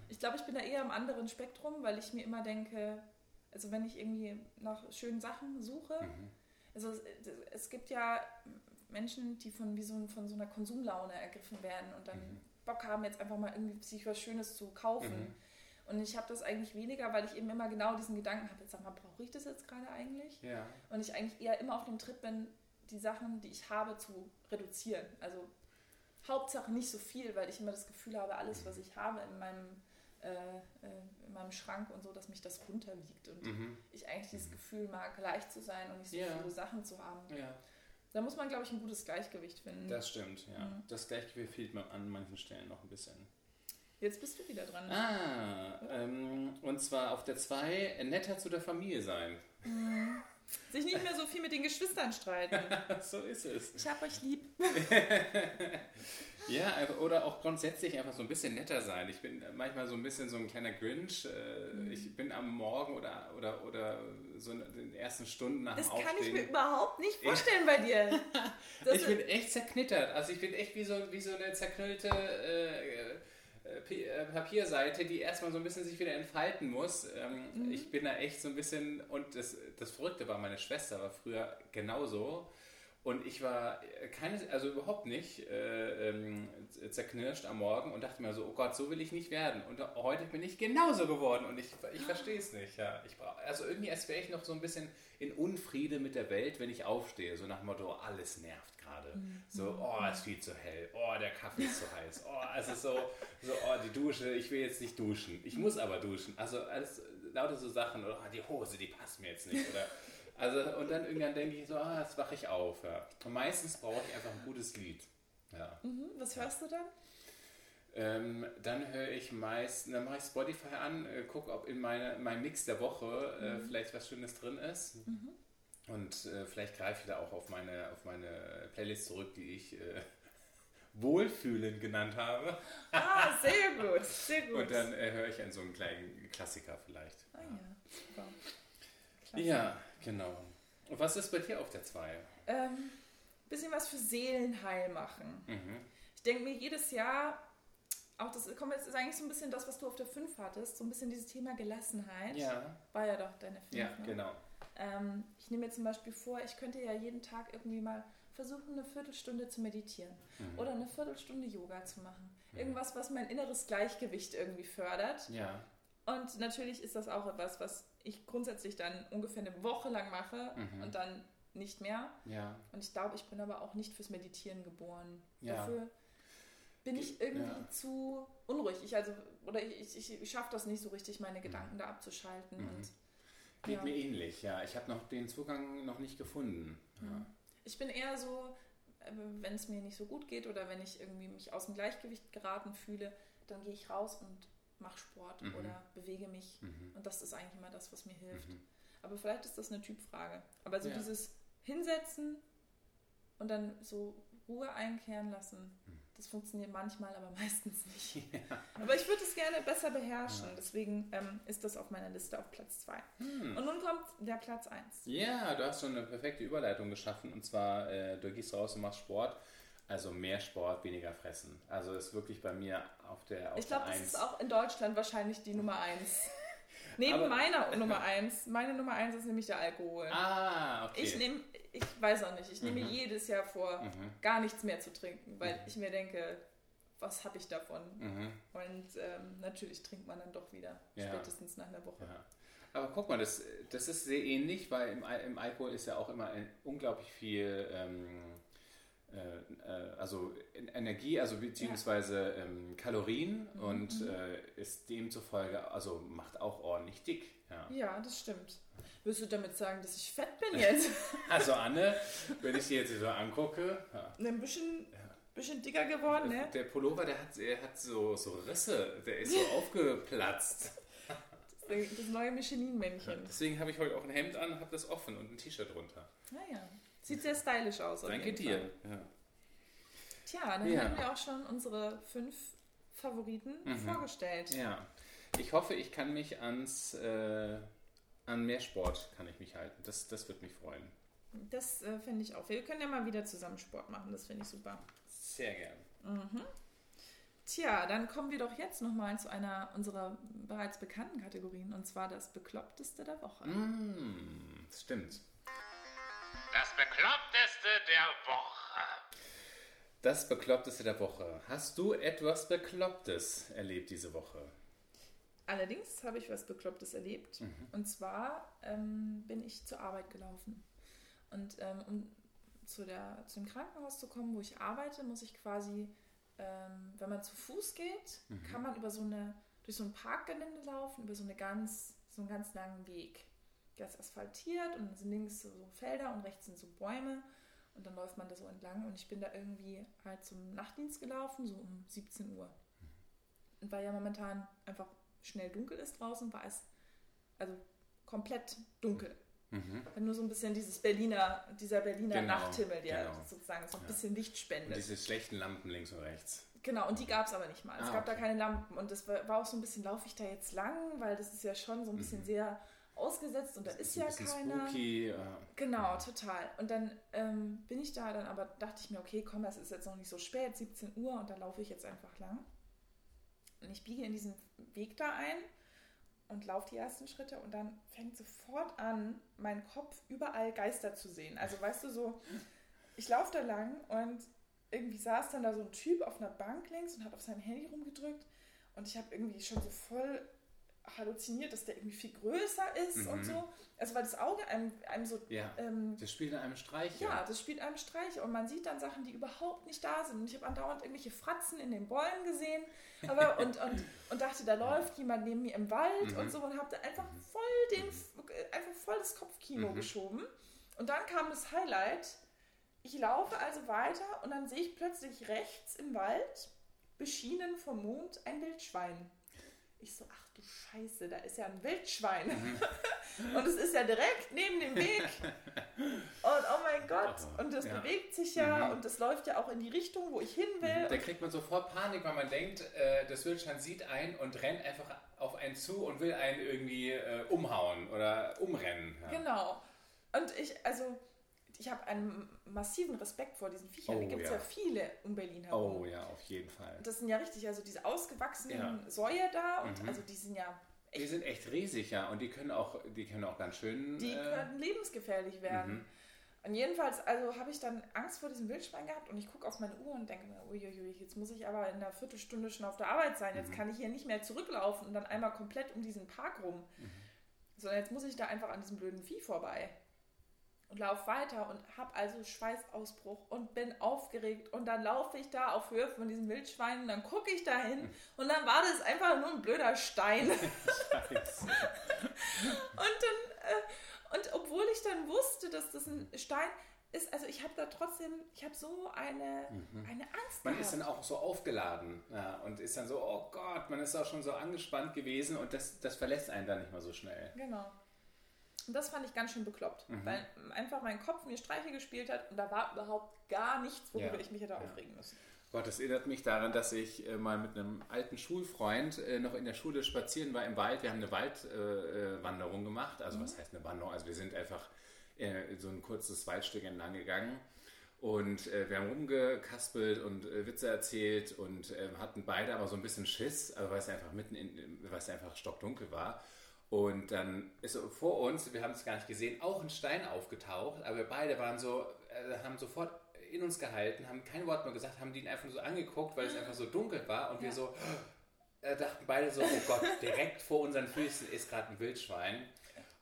Ich glaube, ich bin da eher am anderen Spektrum, weil ich mir immer denke, also wenn ich irgendwie nach schönen Sachen suche, Mhm. also es, es gibt ja Menschen, die von, wie so, von so einer Konsumlaune ergriffen werden und dann Mhm. Bock haben, jetzt einfach mal irgendwie sich was Schönes zu kaufen. Mhm. Und ich habe das eigentlich weniger, weil ich eben immer genau diesen Gedanken habe, jetzt sag mal, brauche ich das jetzt gerade eigentlich? Ja. Und ich eigentlich eher immer auf dem Trip bin, die Sachen, die ich habe, zu reduzieren. Also Hauptsache nicht so viel, weil ich immer das Gefühl habe, alles, was ich habe in meinem, äh, äh, in meinem Schrank und so, dass mich das runterwiegt. Und Mhm. ich eigentlich dieses Gefühl mag, leicht zu sein und nicht so Ja. viele Sachen zu haben. Ja, Da muss man, glaube ich, ein gutes Gleichgewicht finden. das stimmt, ja. Mhm. Das Gleichgewicht fehlt mir an manchen Stellen noch ein bisschen. Jetzt bist du wieder dran. Ah, ähm, und zwar auf der 2, netter zu der Familie sein. Sich nicht mehr so viel mit den Geschwistern streiten. so ist es. Ich hab euch lieb. Ja, oder auch grundsätzlich einfach so ein bisschen netter sein. Ich bin manchmal so ein bisschen so ein kleiner Grinch. Äh, Mhm. Ich bin am Morgen oder, oder, oder so in den ersten Stunden nach Das dem kann ich mir Aufstehen. überhaupt nicht vorstellen bei dir. Das Ich bin echt zerknittert. Also ich bin echt wie so, wie so eine zerknüllte äh, äh, äh, Papierseite, die erstmal so ein bisschen sich wieder entfalten muss. Ähm, Mhm. Ich bin da echt so ein bisschen, und das, das Verrückte war, meine Schwester war früher genauso. Und ich war äh, keine, also überhaupt nicht äh, ähm, zerknirscht am Morgen und dachte mir so, oh Gott, so will ich nicht werden. Und heute bin ich genauso geworden und ich, ich verstehe es nicht. Ja. Ich brauch, also irgendwie, als wäre ich noch so ein bisschen in Unfriede mit der Welt, wenn ich aufstehe. So nach dem Motto, alles nervt gerade. So, oh, es ist viel zu hell. Oh, der Kaffee ist zu heiß. Oh, es ist so, so, oh, die Dusche, ich will jetzt nicht duschen. Ich muss aber duschen. Also alles, lauter so Sachen. Oder oh, die Hose, die passt mir jetzt nicht. Oder, also, und dann irgendwann denke ich so, ah, jetzt wache ich auf. Ja. Und meistens brauche ich einfach ein gutes Lied. Ja. Mhm, Was hörst du dann? Ähm, dann höre ich meist, dann mache ich Spotify an, äh, gucke, ob in meine, meinem Mix der Woche äh, vielleicht was Schönes drin ist. Und äh, vielleicht greife ich da auch auf meine, auf meine Playlist zurück, die ich äh, Wohlfühlen genannt habe. Ah, sehr gut, sehr gut. Und dann äh, höre ich an so einen kleinen Klassiker vielleicht. ah ja, super. Klasse. Ja, genau. Und was ist bei dir auf der 2? Ähm, bisschen was für Seelenheil machen. Mhm. Ich denke mir jedes Jahr, auch das kommt jetzt ist eigentlich so ein bisschen das, was du auf der 5 hattest, so ein bisschen dieses Thema Gelassenheit. Ja, War ja doch deine 5. ja, ne? genau. Ähm, ich nehme mir zum Beispiel vor, ich könnte ja jeden Tag irgendwie mal versuchen, eine Viertelstunde zu meditieren Mhm. oder eine Viertelstunde Yoga zu machen. Irgendwas, was mein inneres Gleichgewicht irgendwie fördert. Ja, Und natürlich ist das auch etwas, was ich grundsätzlich dann ungefähr eine Woche lang mache Mhm. und dann nicht mehr. ja. Und ich glaube, ich bin aber auch nicht fürs Meditieren geboren. Ja. Dafür bin ich irgendwie Ja. zu unruhig. Ich also, oder ich, ich, ich schaffe das nicht so richtig, meine Gedanken da abzuschalten. Mhm. Und Geht Ja. mir ähnlich, ja. Ich habe noch den Zugang noch nicht gefunden. Ja. ich bin eher so, äh, wenn es mir nicht so gut geht oder wenn ich irgendwie mich aus dem Gleichgewicht geraten fühle, dann gehe ich raus und mache Sport Mhm. oder bewege mich. Mhm. Und das ist eigentlich immer das, was mir hilft. Mhm. Aber vielleicht ist das eine Typfrage. Aber so Ja. dieses Hinsetzen und dann so Ruhe einkehren lassen, Hm. das funktioniert manchmal, aber meistens nicht. Aber ich würde es gerne besser beherrschen. Ja. Deswegen ähm, ist das auf meiner Liste auf Platz 2. Hm. Und nun kommt der Platz 1. Ja, du hast schon eine perfekte Überleitung geschaffen. Und zwar, äh, du gehst raus und machst Sport. Also mehr Sport, weniger fressen. Also ist wirklich bei mir auf der auf Ich glaube, das Eins. ist auch in Deutschland wahrscheinlich die Nummer 1. Neben Aber- meiner Nummer 1. Meine Nummer 1 ist nämlich der Alkohol. Ah, okay. Ich nehme, ich weiß auch nicht, ich nehme Mhm. jedes Jahr vor, Mhm. gar nichts mehr zu trinken, weil Mhm. ich mir denke, was habe ich davon? Mhm. Und ähm, natürlich trinkt man dann doch wieder, Ja. spätestens nach einer Woche. Ja. Aber guck mal, das, das ist sehr ähnlich, weil im, im Alkohol ist ja auch immer ein, unglaublich viel ähm, äh, äh, also in- Energie, also beziehungsweise ähm, Kalorien Mhm. und äh, ist demzufolge, also macht auch ordentlich dick. Ja. Ja, das stimmt. Willst du damit sagen, dass ich fett bin jetzt? Also Anne, wenn ich sie jetzt so angucke, ja. Ein bisschen, bisschen dicker geworden, ne? der Pullover, der hat, der hat so, so Risse, der ist so aufgeplatzt. Das neue Michelin-Männchen. Deswegen habe ich heute auch ein Hemd an und habe das offen und ein T-Shirt drunter. Naja, sieht sehr stylisch aus. Danke dir. Ja. Tja, dann Ja. haben wir auch schon unsere fünf Favoriten Mhm. vorgestellt. Ja, ich hoffe, ich kann mich ans äh, an mehr Sport kann ich mich halten. Das, das wird mich freuen. Das äh, finde ich auch. Wir können ja mal wieder zusammen Sport machen, das finde ich super. Sehr gern. Mhm. Tja, dann kommen wir doch jetzt nochmal zu einer unserer bereits bekannten Kategorien und zwar das Bekloppteste der Woche. Mm, das stimmt. Das Bekloppteste der Woche. Das Bekloppteste der Woche. Hast du etwas Beklopptes erlebt diese Woche? Allerdings habe ich was Beklopptes erlebt. Und zwar ähm, bin ich zur Arbeit gelaufen. Und ähm, um zu, der, zu dem Krankenhaus zu kommen, wo ich arbeite, muss ich quasi, ähm, wenn man zu Fuß geht, kann man über so eine, durch so ein Parkgelände laufen, über so, eine ganz, so einen ganz langen Weg. Ist asphaltiert und dann sind links so Felder und rechts sind so Bäume. Und dann läuft man da so entlang und ich bin da irgendwie halt zum Nachtdienst gelaufen, so um 17 Uhr. Und weil ja momentan einfach schnell dunkel ist draußen, war es also komplett dunkel. Wenn nur so ein bisschen dieses Berliner, dieser Berliner Genau, Nachthimmel, der genau. sozusagen so ein bisschen Licht Und spendet. diese schlechten Lampen links und rechts. Genau, und die gab es aber nicht mal. Es Ah, gab da okay. keine Lampen. Und das war, war auch so ein bisschen, laufe ich da jetzt lang, weil das ist ja schon so ein bisschen sehr ausgesetzt und da ist, ein ja keiner. spooky. Äh, Genau, total. Und dann ähm, bin ich da, dann aber dachte ich mir, okay, komm, das ist jetzt noch nicht so spät, 17 Uhr, und da laufe ich jetzt einfach lang. Und ich biege in diesen Weg da ein und laufe die ersten Schritte und dann fängt sofort an, mein Kopf überall Geister zu sehen. Also weißt du so, ich laufe da lang und irgendwie saß dann da so ein Typ auf einer Bank links und hat auf sein Handy rumgedrückt und ich habe irgendwie schon so voll halluziniert, dass der irgendwie viel größer ist und so. Also weil das Auge einem, einem so ja, ähm, das spielt in einem Streich. ja, das spielt einem Streiche und man sieht dann Sachen, die überhaupt nicht da sind. Und ich habe andauernd irgendwelche Fratzen in den Bäumen gesehen aber, und, und, und dachte, da läuft jemand neben mir im Wald Mhm. und so und habe da einfach voll, den, einfach voll das Kopfkino Mhm. geschoben. Und dann kam das Highlight. Ich laufe also weiter und dann sehe ich plötzlich rechts im Wald, beschienen vom Mond, ein Wildschwein. Ich so, ach du Scheiße, da ist ja ein Wildschwein. Mhm. Und es ist ja direkt neben dem Weg. Und oh mein Gott, und das Ja. bewegt sich ja Mhm. und das läuft ja auch in die Richtung, wo ich hin will. Da kriegt man sofort Panik, weil man denkt, äh, das Wildschwein sieht einen und rennt einfach auf einen zu und will einen irgendwie äh, umhauen oder umrennen. Ja. Genau. Und ich, also, ich habe einen massiven Respekt vor diesen Viechern. Oh, da gibt es ja. ja. viele um Berlin herum. Oh ja, auf jeden Fall. Das sind ja richtig, also diese ausgewachsenen Ja. Mhm. Säue da und also die sind ja, Die sind echt riesig, ja, und die können auch, die können auch ganz schön. die äh, können lebensgefährlich werden. Mhm. Und jedenfalls, also habe ich dann Angst vor diesem Wildschwein gehabt und ich gucke auf meine Uhr und denke mir, uiuiui, jetzt muss ich aber in einer Viertelstunde schon auf der Arbeit sein. Mhm. Jetzt kann ich hier nicht mehr zurücklaufen und dann einmal komplett um diesen Park rum. Mhm. Sondern jetzt muss ich da einfach an diesem blöden Vieh vorbei. Und laufe weiter und habe also Schweißausbruch und bin aufgeregt. Und dann laufe ich da auf Höhe von diesem Wildschwein und dann gucke ich da hin und dann war das einfach nur ein blöder Stein. Scheiße. Und dann, äh, und obwohl ich dann wusste, dass das ein Stein ist, also ich habe da trotzdem, ich habe so eine, eine Angst Man gehabt. ist dann auch so aufgeladen ja, und ist dann so, oh Gott, man ist auch schon so angespannt gewesen und das, das verlässt einen dann nicht mal so schnell. Genau. Und das fand ich ganz schön bekloppt, Mhm. weil einfach mein Kopf mir Streiche gespielt hat und da war überhaupt gar nichts, worüber Ja. ich mich hätte aufregen müssen. Gott, das erinnert mich daran, dass ich äh, mal mit einem alten Schulfreund äh, noch in der Schule spazieren war im Wald. Wir haben eine Waldwanderung äh, Wanderung gemacht. Also was heißt eine Wanderung? Also wir sind einfach äh, so ein kurzes Waldstück entlang gegangen. Und äh, wir haben rumgekaspelt und äh, Witze erzählt und äh, hatten beide aber so ein bisschen Schiss, also weil es einfach mitten in, weil es einfach stockdunkel war. Und dann ist vor uns, wir haben es gar nicht gesehen, auch ein Stein aufgetaucht, aber wir beide waren so, äh, haben sofort in uns gehalten, haben kein Wort mehr gesagt, haben ihn einfach so angeguckt, weil es einfach so dunkel war und wir so äh, dachten beide so, oh Gott, direkt vor unseren Füßen ist gerade ein Wildschwein.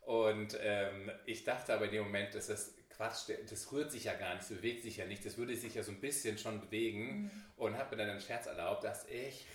Und ähm, ich dachte aber in dem Moment, dass das Quatsch, das rührt sich ja gar nicht, das bewegt sich ja nicht, das würde sich ja so ein bisschen schon bewegen. Und habe mir dann einen Scherz erlaubt, dass ich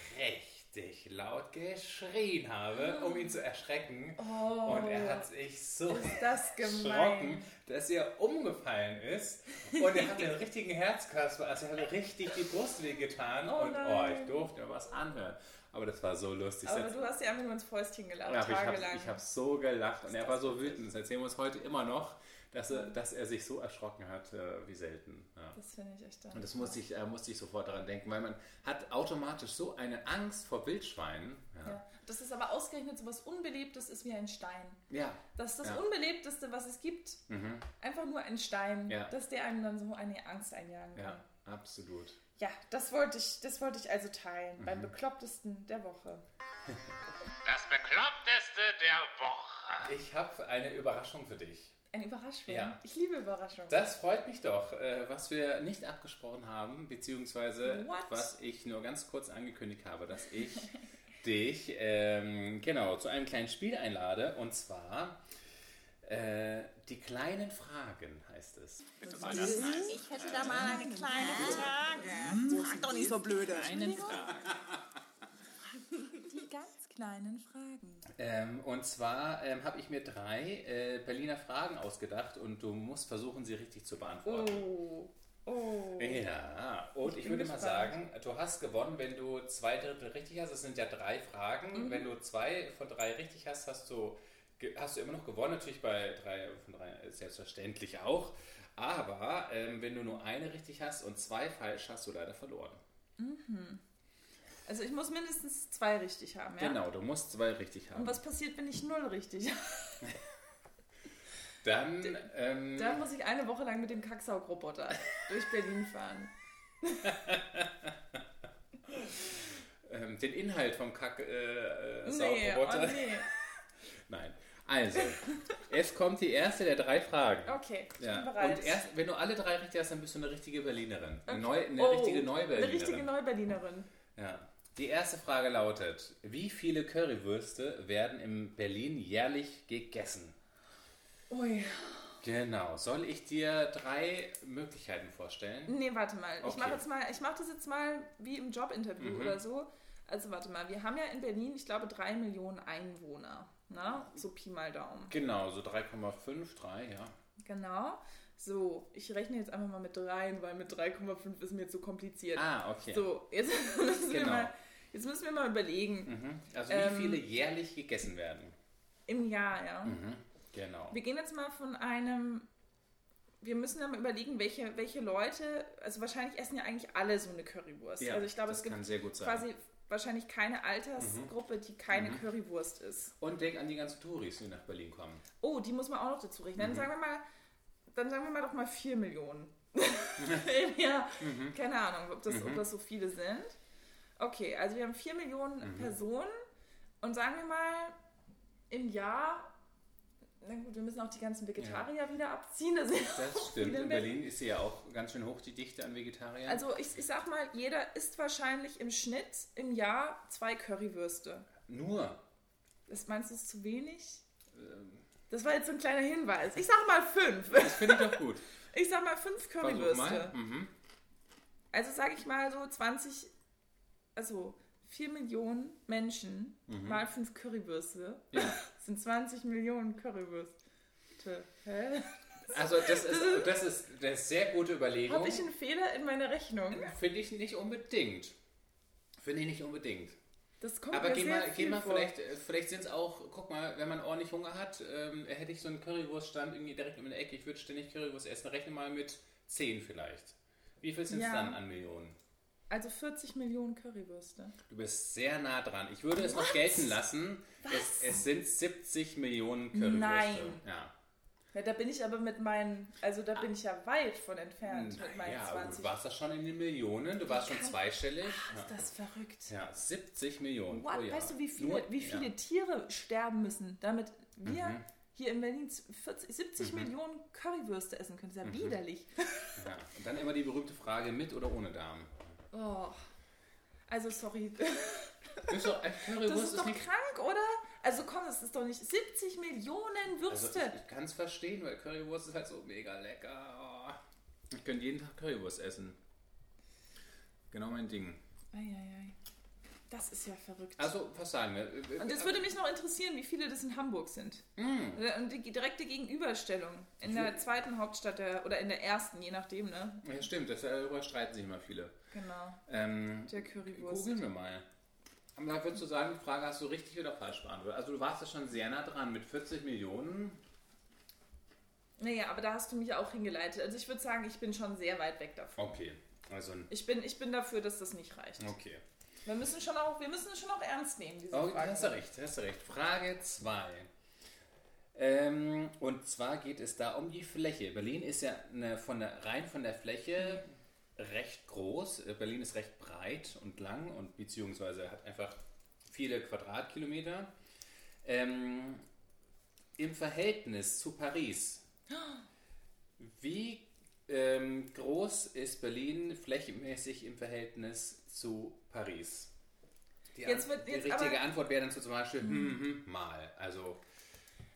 richtig laut geschrien habe, um ihn zu erschrecken. Und er hat sich so das erschrocken, dass er umgefallen ist und er hat den richtigen Herzkasper, also er hat richtig die Brust wehgetan Oh und oh, ich durfte mir was anhören. Aber das war so lustig. Aber du hast ja einfach nur ins Fäustchen gelacht, ja, aber ich tagelang. habe hab so gelacht und er war so wütend. Das erzählen wir uns heute immer noch, dass er, dass er sich so erschrocken hat, äh, wie selten. Ja. das finde ich echt dann. Und das musste ich, äh, musste ich sofort daran denken, weil man hat automatisch so eine Angst vor Wildschweinen. Ja. ja. Das ist aber ausgerechnet so was Unbelebtes ist wie ein Stein. ja. Das ist das Ja. Unbelebteste, was es gibt. Mhm. Einfach nur ein Stein, Ja. dass der einem dann so eine Angst einjagen kann. Ja, absolut. Ja, das wollte ich, das wollte ich also teilen. Mhm. Beim beklopptesten der Woche. Das Bekloppteste der Woche. Ich habe eine Überraschung für dich. Eine Überraschung. Ja. Ich liebe Überraschungen. Das freut mich doch. Äh, was wir nicht abgesprochen haben, beziehungsweise What? was ich nur ganz kurz angekündigt habe, dass ich dich ähm, genau zu einem kleinen Spiel einlade und zwar äh, die kleinen Fragen heißt es. Ich hätte da mal eine kleine Frage. Frag doch nicht so blöde. Die ganz kleinen Fragen. Ähm, und zwar ähm, habe ich mir drei äh, Berliner Fragen ausgedacht und du musst versuchen, sie richtig zu beantworten. Oh. Oh. Ja, und ich, bin würde mal gespannt. sagen, du hast gewonnen, wenn du zwei Drittel richtig hast. Es sind ja drei Fragen. Mhm. Wenn du zwei von drei richtig hast, hast du hast du immer noch gewonnen, natürlich bei drei von drei äh, selbstverständlich auch. Aber ähm, wenn du nur eine richtig hast und zwei falsch, hast du leider verloren. Also ich muss mindestens zwei richtig haben, ja? Genau, du musst zwei richtig haben. Und was passiert, wenn ich null richtig habe? Dann, ähm, Dann muss ich eine Woche lang mit dem Kacksaugroboter durch Berlin fahren. ähm, den Inhalt vom Kack äh, äh, Nee, oh nee. Nein. Also, es kommt die erste der drei Fragen. Okay, ich Ja. bin bereit. Und erst, wenn du alle drei richtig hast, dann bist du eine richtige Berlinerin. Eine, Okay. neu, eine Oh, richtige Neuberlinerin. Eine richtige Neuberlinerin. Ja. Die erste Frage lautet: Wie viele Currywürste werden in Berlin jährlich gegessen? Ui. Genau. Soll ich dir drei Möglichkeiten vorstellen? Nee, warte mal. Ich Okay. mache jetzt mal, ich mache das jetzt mal wie im Jobinterview Mhm. oder so. Also warte mal, wir haben ja in Berlin, ich glaube, drei Millionen Einwohner. Ne? So Pi mal Daumen. Genau, so 3,5, 3, ja. Genau. So, ich rechne jetzt einfach mal mit dreien, weil mit 3,5 ist mir zu kompliziert. Ah, okay. So, jetzt müssen, wir Genau. mal, jetzt müssen wir mal überlegen. Mhm. Also, wie Ähm, viele jährlich gegessen werden? Im Jahr, ja. Mhm. Genau. Wir gehen jetzt mal von einem. Wir müssen dann mal überlegen, welche, welche Leute, also wahrscheinlich essen ja eigentlich alle so eine Currywurst. Ja, also ich glaube, das es gibt kann sehr gut sein. quasi wahrscheinlich keine Altersgruppe, die keine Mhm. Currywurst isst. Und denk an die ganzen Touris, die nach Berlin kommen. Oh, die muss man auch noch dazu rechnen. Mhm. Dann sagen wir mal, dann sagen wir mal doch mal 4 Millionen. ja, Mhm. keine Ahnung, ob das, ob das so viele sind. Okay, also wir haben 4 Millionen Mhm. Personen und sagen wir mal im Jahr, na gut, wir müssen auch die ganzen Vegetarier wieder abziehen. Das Das stimmt. In Berlin. Ist sie ja auch ganz schön hoch, die Dichte an Vegetariern. Also ich, ich sag mal, jeder isst wahrscheinlich im Schnitt im Jahr zwei Currywürste. Nur. Das meinst du ist zu wenig? Ähm, Das war jetzt so ein kleiner Hinweis. Ich sag mal fünf. das finde ich doch gut. Ich sag mal fünf Currywürste. mal. Mhm. Also sage ich mal so 20, also 4 Millionen Menschen mal 5 Currywürste Mhm. Ja. sind 20 Millionen Currywürste. Hä? Also das ist, das ist eine sehr gute Überlegung. Habe ich einen Fehler in meiner Rechnung? Finde ich nicht unbedingt. Finde ich nicht unbedingt. Das kommt Aber geh mal, geh mal vor. vielleicht, vielleicht sind es auch, guck mal, wenn man ordentlich Hunger hat, ähm, hätte ich so einen Currywurststand irgendwie direkt um die Ecke, ich würde ständig Currywurst essen, rechne mal mit 10 vielleicht. Wie viel sind es Ja. dann an Millionen? Also 40 Millionen Currywürste. Du bist sehr nah dran. Ich würde es noch gelten lassen. Es, es sind 70 Millionen Currywürste. Nein. Ja. Ja, da bin ich aber mit meinen, also da bin ich ja weit von entfernt mit meinen ja, aber 20. du warst da schon in den Millionen, du warst schon zweistellig. Ist Ja. das verrückt. ja, 70 Millionen What? pro Jahr. Weißt du, wie viele, Nur- wie viele. Mhm. Tiere sterben müssen, damit wir hier in Berlin 40, 70 Millionen Currywürste essen können? Das ist ja Mhm. widerlich. Ja. Und dann immer die berühmte Frage, mit oder ohne Darm? Oh. Also sorry. Ist doch, ein Das Currywurst ist doch nicht... krank, oder? Also komm, das ist doch nicht 70 Millionen Also Würste. ich, ich kann es verstehen, weil Currywurst ist halt so mega lecker. Oh. Ich könnte jeden Tag Currywurst essen. Genau mein Ding. Eieiei. Das ist ja verrückt. Also, was sagen wir? Und jetzt würde mich noch interessieren, wie viele das in Hamburg sind. Hm. Und die direkte Gegenüberstellung in der zweiten Hauptstadt der, oder in der ersten, je nachdem, ne? Ja, stimmt, das, darüber streiten sich immer viele. Genau. Ähm, Der Currywurst. googeln wir mal. Aber würdest du sagen, die Frage hast du richtig oder falsch beantwortet? Also du warst ja schon sehr nah dran mit 40 Millionen. Naja, aber da hast du mich auch hingeleitet. Also ich würde sagen, ich bin schon sehr weit weg davon. Okay, also Ich bin, ich bin dafür, dass das nicht reicht. okay. Wir müssen schon auch, wir müssen es schon auch ernst nehmen, diese Oh, Frage. hast du recht, hast du recht. Frage 2. Ähm, und zwar geht es da um die Fläche. Berlin ist ja eine, von der, rein von der Fläche recht groß. Äh, Berlin ist recht breit und lang und beziehungsweise hat einfach viele Quadratkilometer. Ähm, Im Verhältnis zu Paris, wie ähm, groß ist Berlin flächenmäßig im Verhältnis zu Paris? Die, Jetzt wird- die jetzt richtige aber- Antwort wäre dann so zum Beispiel hm, hm, mal. Also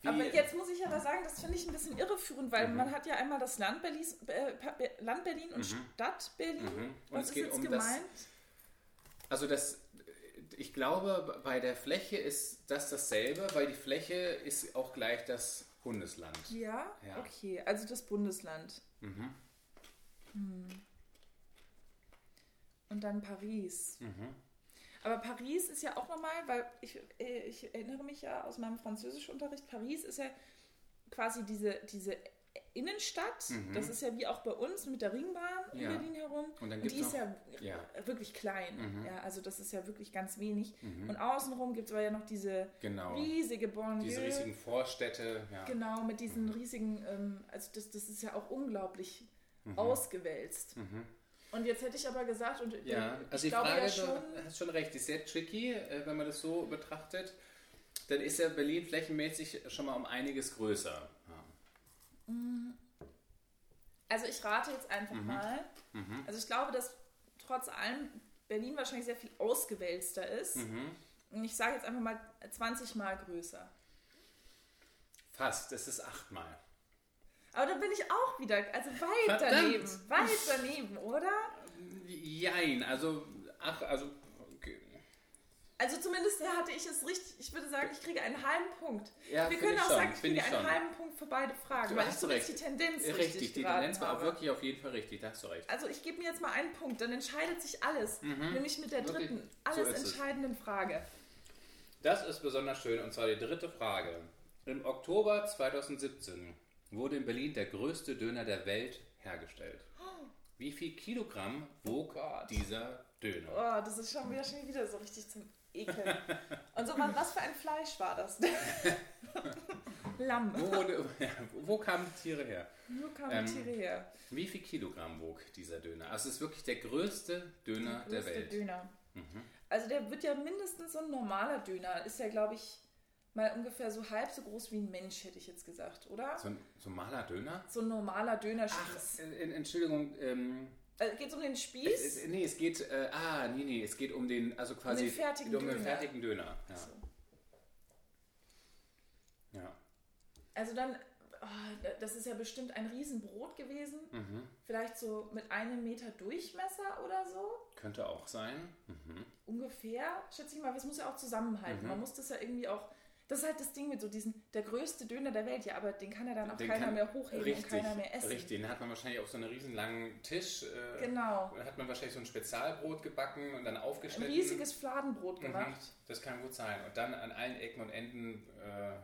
Aber jetzt muss ich aber sagen, das finde ich ein bisschen irreführend, weil Mhm. man hat ja einmal das Land, Berlis, äh, Be- Land Berlin und Stadt Berlin. Mhm. Und Was es ist geht jetzt um das- gemeint? Also das, ich glaube, bei der Fläche ist das dasselbe, weil die Fläche ist auch gleich das Bundesland. Ja? Ja. okay, also das Bundesland. Mhm. Hm. Und dann Paris. Mhm. Aber Paris ist ja auch nochmal, weil ich, äh, ich erinnere mich ja aus meinem Französischunterricht, Paris ist ja quasi diese, diese Innenstadt. Das ist ja wie auch bei uns mit der Ringbahn in Mhm. Ja. Berlin herum. Und dann die gibt's ist ja, noch- ja. Mhm. wirklich klein. Ja, also das ist ja wirklich ganz wenig. Und außenrum gibt es aber ja noch diese Genau. riesige Banlieue. Diese riesigen Vorstädte, ja. Genau, mit diesen riesigen, ähm, also das, das ist ja auch unglaublich ausgewälzt. Und jetzt hätte ich aber gesagt, und Mhm. Ja, äh, also die glaube Frage, ja du schon, hast schon recht, die ist sehr tricky, äh, wenn man das so betrachtet. Dann ist ja Berlin flächenmäßig schon mal um einiges größer. Ja. also ich rate jetzt einfach Mhm. mal, also ich glaube, dass trotz allem Berlin wahrscheinlich sehr viel ausgewälzter ist. Mhm. Und ich sage jetzt einfach mal 20 Mal größer. Fast, es ist achtmal. Aber da bin ich auch wieder, also weit Verdammt. daneben, weit daneben, oder? Jein, also, ach, also, okay. Also zumindest hatte ich es richtig, ich würde sagen, ich kriege einen halben Punkt. Ja, Wir können ich auch schon, sagen, ich kriege ich einen schon. halben Punkt für beide Fragen, Du weil ich hast zumindest recht. die Tendenz richtig, Richtig, die Tendenz war auch wirklich auf jeden Fall richtig, da hast du recht. Also ich gebe mir jetzt mal einen Punkt, dann entscheidet sich alles. Nämlich mit der Mhm. Dritten, so alles es. entscheidenden Frage. Das ist besonders schön und zwar die dritte Frage. Im Oktober 2017 wurde in Berlin der größte Döner der Welt hergestellt. Wie viel Kilogramm wog Gott. dieser Döner? Oh, das ist schon wieder, schon wieder so richtig zum Ekeln. Und so, was was für ein Fleisch war das? Lamm. Wo, wurde, wo kamen die Tiere her? Wo kamen Ähm, die Tiere her? Wie viel Kilogramm wog dieser Döner? Also es ist wirklich der größte Döner der Größte Welt. Mhm. Döner. Also der wird ja mindestens so ein normaler Döner. Ist ja, glaube ich, mal ungefähr so halb so groß wie ein Mensch, hätte ich jetzt gesagt, oder? So ein, so ein maler Döner? So ein normaler Dönerspieß. Äh, Entschuldigung, ähm, Also geht es um den Spieß? es, nee, es geht, äh, ah, nee, nee, es geht um den, also quasi den fertigen um den Döner. fertigen Döner. Ja. So. ja. Also dann, oh, das ist ja bestimmt ein Riesenbrot gewesen. Mhm. Vielleicht so mit einem Meter Durchmesser oder so. Könnte auch sein. Mhm. Ungefähr, schätze ich mal, das muss ja auch zusammenhalten. Man muss das ja irgendwie auch. Das ist halt das Ding mit so diesen, der größte Döner der Welt, ja, aber den kann ja dann auch Den keiner kann- mehr hochheben richtig, und keiner mehr essen. Richtig, den hat man wahrscheinlich auf so einem riesen langen Tisch. Äh, Genau. Da hat man wahrscheinlich so ein Spezialbrot gebacken und dann Ein aufgeschnitten. riesiges Fladenbrot Mhm. gemacht. Das kann gut sein. Und dann an allen Ecken und Enden. Äh,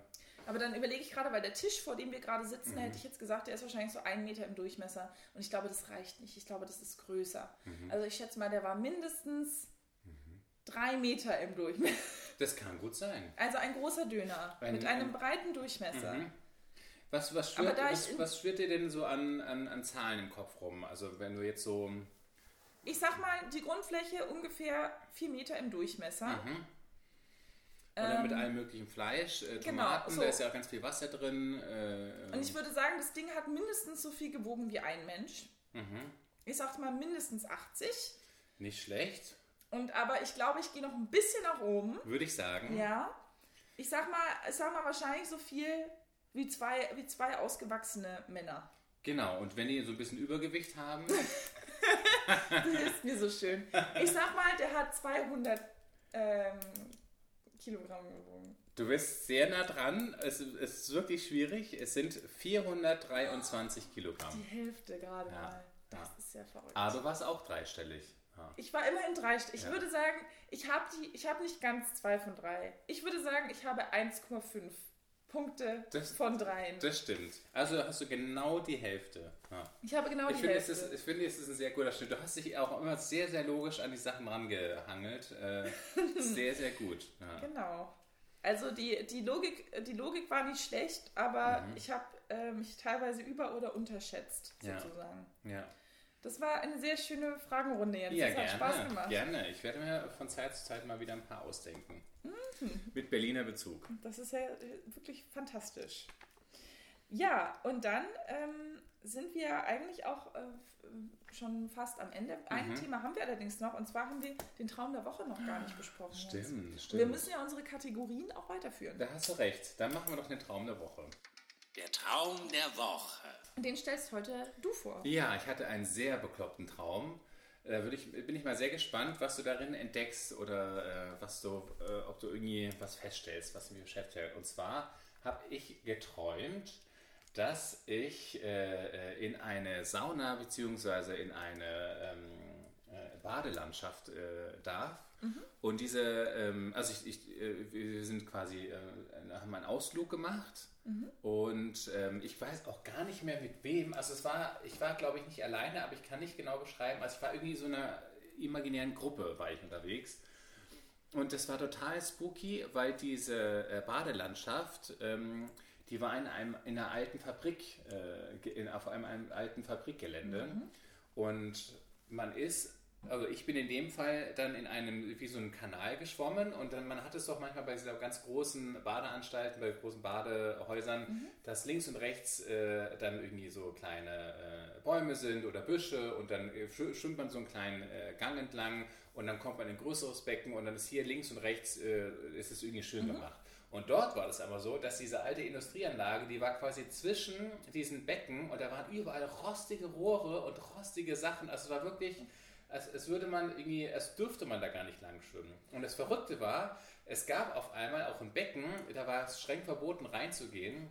Aber dann überlege ich gerade, weil der Tisch, vor dem wir gerade sitzen, Mhm. da hätte ich jetzt gesagt, der ist wahrscheinlich so einen Meter im Durchmesser. Und ich glaube, das reicht nicht. Ich glaube, das ist größer. Mhm. Also ich schätze mal, der war mindestens drei Meter im Durchmesser. Das kann gut sein. Also ein großer Döner Ein- mit einem ein- breiten Durchmesser. Mhm. Was, was, schwirrt, was, was schwirrt dir denn so an, an, an Zahlen im Kopf rum? Also wenn du jetzt so. Ich sag mal, die Grundfläche ungefähr vier Meter im Durchmesser. Mhm. Oder Ähm, mit allem möglichen Fleisch, äh, genau, Tomaten, so. da ist ja auch ganz viel Wasser drin. Äh, Und ich würde sagen, das Ding hat mindestens so viel gewogen wie ein Mensch. Mhm. Ich sag mal mindestens 80. nicht schlecht, Und aber ich glaube, ich gehe noch ein bisschen nach oben. würde ich sagen. Ja. Ich sag mal, ich sag mal wahrscheinlich so viel wie zwei, wie zwei ausgewachsene Männer. Genau, und wenn die so ein bisschen Übergewicht haben, Das ist mir so schön. Ich sag mal, der hat 200 ähm, Kilogramm gewogen. du bist sehr nah dran. Es, es ist wirklich schwierig. Es sind 423 Kilogramm. Die Hälfte gerade Ja, mal. Das ja. ist ja verrückt. Aber du warst auch dreistellig. Ja. Ich war immerhin drei. Ich Ja. würde sagen, ich habe die, ich habe nicht ganz zwei von drei. Ich würde sagen, ich habe 1,5 Punkte Das- von dreien. Das stimmt. Also hast du genau die Hälfte. Ja. ich habe genau Ich die finde, Hälfte. ist, ich finde, es ist ein sehr guter Schnitt. Du hast dich auch immer sehr, sehr logisch an die Sachen rangehangelt. Äh, sehr, sehr gut. Ja. Genau. Also die, die, Logik, die Logik war nicht schlecht, aber Mhm. ich habe äh, mich teilweise über- oder unterschätzt, sozusagen. Ja, Das war eine sehr schöne Fragenrunde jetzt. ja das hat gerne. Spaß gemacht. Gerne. Ich werde mir von Zeit zu Zeit mal wieder ein paar ausdenken. Mhm. Mit Berliner Bezug. Das ist ja äh, wirklich fantastisch. Ja, und dann ähm, sind wir eigentlich auch äh, schon fast am Ende. Ein Mhm. Thema haben wir allerdings noch, und zwar haben wir den Traum der Woche noch gar nicht besprochen. Stimmt, Und stimmt. Wir müssen ja unsere Kategorien auch weiterführen. Da hast du recht. Dann machen wir doch den Traum der Woche. Der Traum der Woche. Und den stellst heute du vor. Ja, ich hatte einen sehr bekloppten Traum. Da würde ich, bin ich mal sehr gespannt, was du darin entdeckst oder äh, was du, äh, ob du irgendwie was feststellst, was mich beschäftigt. Und zwar habe ich geträumt, dass ich äh, äh, in eine Sauna bzw. in eine ähm, äh, Badelandschaft äh, darf. Und diese, ähm, also ich, ich, äh, wir sind quasi, äh, haben einen Ausflug gemacht und ähm, ich weiß auch gar nicht mehr mit wem. Also es war, ich war glaube ich nicht alleine, aber ich kann nicht genau beschreiben. Also ich war irgendwie so einer imaginären Gruppe war ich unterwegs. Und das war total spooky, weil diese äh, Badelandschaft, ähm, die war in einem in einer alten Fabrik, äh, in, auf einem, einem alten Fabrikgelände. Und man ist, also ich bin in dem Fall dann in einem, wie so einem Kanal geschwommen und dann, man hat es doch manchmal bei dieser ganz großen Badeanstalten, bei großen Badehäusern, dass links und rechts äh, dann irgendwie so kleine äh, Bäume sind oder Büsche und dann äh, schw- schwimmt man so einen kleinen äh, Gang entlang und dann kommt man in ein größeres Becken und dann ist hier links und rechts, äh, ist es irgendwie schön gemacht. Und dort war es aber so, dass diese alte Industrieanlage, die war quasi zwischen diesen Becken und da waren überall rostige Rohre und rostige Sachen. Also es war wirklich, als, als würde man irgendwie, als dürfte man da gar nicht lang schwimmen. Und das Verrückte war, es gab auf einmal auch ein Becken, da war es streng verboten reinzugehen,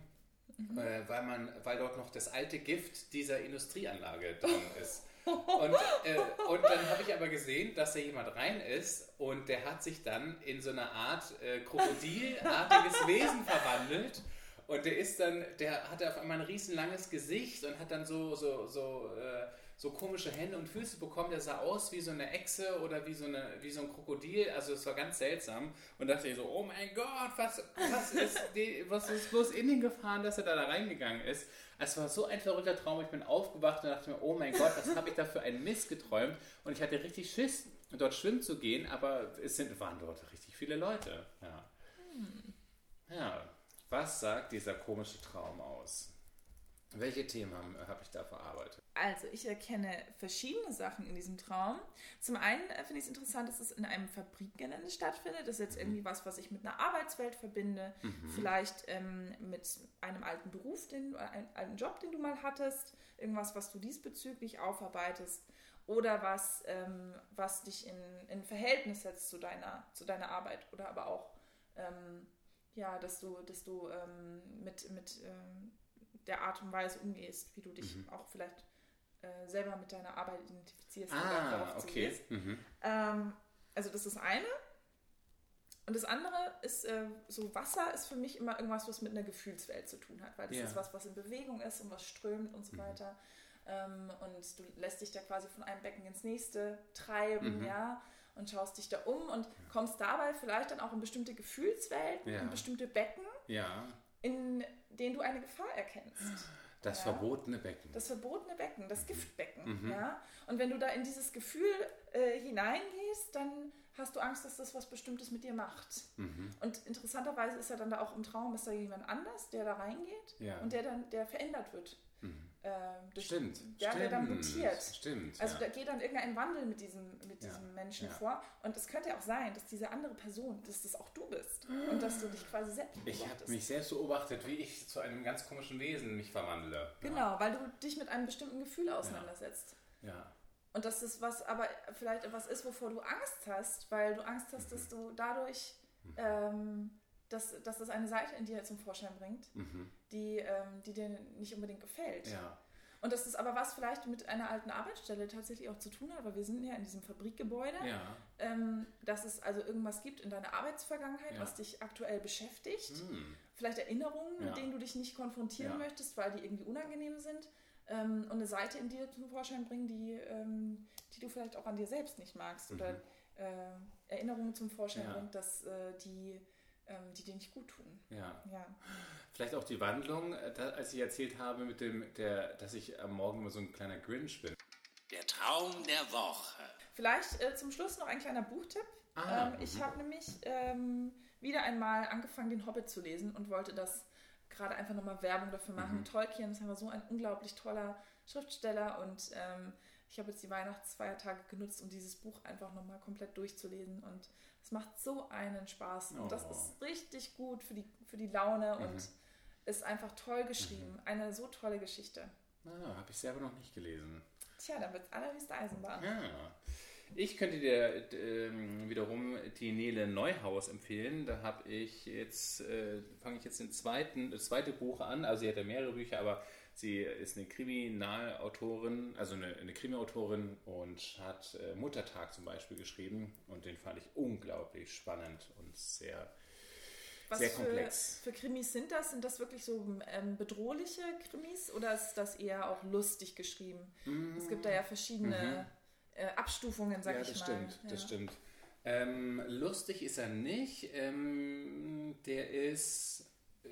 äh, weil, man, weil dort noch das alte Gift dieser Industrieanlage drin ist. Und, äh, und dann habe ich aber gesehen, dass da jemand rein ist und der hat sich dann in so eine Art äh, krokodilartiges Wesen verwandelt. Und der ist dann, der hatte auf einmal ein riesenlanges Gesicht und hat dann so, so, so, äh, so komische Hände und Füße bekommen. Der sah aus wie so eine Echse oder wie so, eine, wie so ein Krokodil. Also es war ganz seltsam. Und dachte ich so, oh mein Gott, was, was, ist, die, was ist bloß in ihn gefahren, dass er da, da reingegangen ist. Es war so ein verrückter Traum. Ich bin aufgewacht und dachte mir, oh mein Gott, was habe ich da für einen Mist geträumt. Und ich hatte richtig Schiss, dort schwimmen zu gehen, aber es sind, waren dort richtig viele Leute. Ja. Ja, was sagt dieser komische Traum aus? Welche Themen habe hab ich da verarbeitet? Also, ich erkenne verschiedene Sachen in diesem Traum. Zum einen äh, finde ich es interessant, dass es in einem Fabrikgelände stattfindet. Das ist jetzt irgendwie was, was ich mit einer Arbeitswelt verbinde. Vielleicht ähm, mit einem alten Beruf, den, oder einem alten Job, den du mal hattest. Irgendwas, was du diesbezüglich aufarbeitest. Oder was, ähm, was dich in, in Verhältnis setzt zu deiner, zu deiner Arbeit. Oder aber auch, ähm, ja, dass du, dass du ähm, mit, mit ähm, der Art und Weise umgehst, wie du dich auch vielleicht äh, selber mit deiner Arbeit identifizierst. Ah, darauf okay. Mhm. Ähm, also das ist das eine. Und das andere ist, äh, so Wasser ist für mich immer irgendwas, was mit einer Gefühlswelt zu tun hat, weil das Ja. ist was, was in Bewegung ist und was strömt und so weiter. Ähm, und du lässt dich da quasi von einem Becken ins nächste treiben, ja, und schaust dich da um und kommst dabei vielleicht dann auch in bestimmte Gefühlswelten, Ja. in bestimmte Becken, Ja, in denen du eine Gefahr erkennst. das Ja. verbotene Becken. Das verbotene Becken, Mhm. das Giftbecken. Ja? Und wenn du da in dieses Gefühl äh, hineingehst, dann hast du Angst, dass das was Bestimmtes mit dir macht. Mhm. Und interessanterweise ist ja dann da auch im Traum, ist da jemand anders, der da reingeht Ja. Mhm. und der dann, der verändert wird. Äh, durch, Stimmt. Ja, stimmt. der dann mutiert. Stimmt. Also ja. da geht dann irgendein Wandel mit diesem, mit Ja, diesem Menschen ja. vor. Und es könnte ja auch sein, dass diese andere Person, dass das auch du bist. Und dass du dich quasi selbst ich habe beobachtest. mich selbst beobachtet, wie ich zu einem ganz komischen Wesen mich verwandle. Genau, weil du dich mit einem bestimmten Gefühl auseinandersetzt. Ja. Und dass das was aber vielleicht etwas ist, wovor du Angst hast, weil du Angst hast, dass du dadurch, ähm, dass, dass das eine Seite in dir zum Vorschein bringt, die, ähm, die dir nicht unbedingt gefällt. Mhm. Ja. Und dass das aber was vielleicht mit einer alten Arbeitsstelle tatsächlich auch zu tun hat, weil wir sind ja in diesem Fabrikgebäude, Ja. ähm, dass es also irgendwas gibt in deiner Arbeitsvergangenheit, Ja. was dich aktuell beschäftigt. Hm. Vielleicht Erinnerungen, mit denen du dich nicht konfrontieren möchtest, weil die irgendwie unangenehm sind. Ähm, und eine Seite in dir zum Vorschein bringen, die, ähm, die du vielleicht auch an dir selbst nicht magst. Oder äh, Erinnerungen zum Vorschein Mhm. Bringt, dass äh, die, die dir nicht gut tun. ja. Ja. Vielleicht auch die Wandlung, äh, als ich erzählt habe, mit dem, der, dass ich am Morgen immer so ein kleiner Grinch bin. Der Traum der Woche. Vielleicht äh, zum Schluss noch ein kleiner Buchtipp. Ah, ähm, ich habe nämlich ähm, wieder einmal angefangen, den Hobbit zu lesen und wollte das gerade einfach nochmal Werbung dafür machen. Tolkien ist einfach so ein unglaublich toller Schriftsteller und ähm, ich habe jetzt die Weihnachtsfeiertage genutzt, um dieses Buch einfach nochmal komplett durchzulesen und es macht so einen Spaß und das Oh. ist richtig gut für die, für die Laune und ist einfach toll geschrieben. Eine so tolle Geschichte. Ah, habe ich selber noch nicht gelesen. Tja, dann wird es allerhöchste Eisenbahn. Ja. Ich könnte dir ähm, wiederum die Nele Neuhaus empfehlen. Da habe ich jetzt, äh, fange ich jetzt den zweiten, das zweite Buch an. Also sie hat ja mehrere Bücher, aber sie ist eine Kriminalautorin, also eine, eine Krimiautorin und hat äh, Muttertag zum Beispiel geschrieben. Und den fand ich unglaublich spannend und sehr, Was sehr für, komplex. für Krimis sind das? Sind das wirklich so ähm, bedrohliche Krimis oder ist das eher auch lustig geschrieben? Es gibt da ja verschiedene äh, Abstufungen, sag Mhm. ja, ich das mal. stimmt, Ja. das stimmt. Ähm, lustig ist er nicht. Ähm, der ist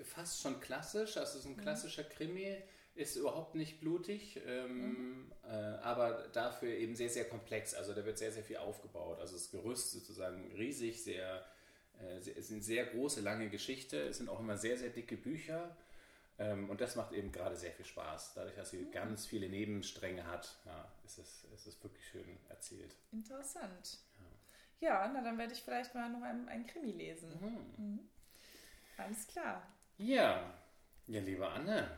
fast schon klassisch, also es ist ein klassischer Krimi, ist überhaupt nicht blutig, ähm, äh, aber dafür eben sehr, sehr komplex. Also da wird sehr, sehr viel aufgebaut. Also das Gerüst sozusagen riesig, sehr, äh, sehr- es sind sehr große, lange Geschichte. Es sind auch immer sehr, sehr dicke Bücher. Ähm, und das macht eben gerade sehr viel Spaß. Dadurch, dass sie ganz viele Nebenstränge hat, ja, ist, es, ist es wirklich schön erzählt. Interessant. Ja, na dann werde ich vielleicht mal noch ein, ein Krimi lesen. Mhm. Alles klar. Ja, ja, liebe Anne.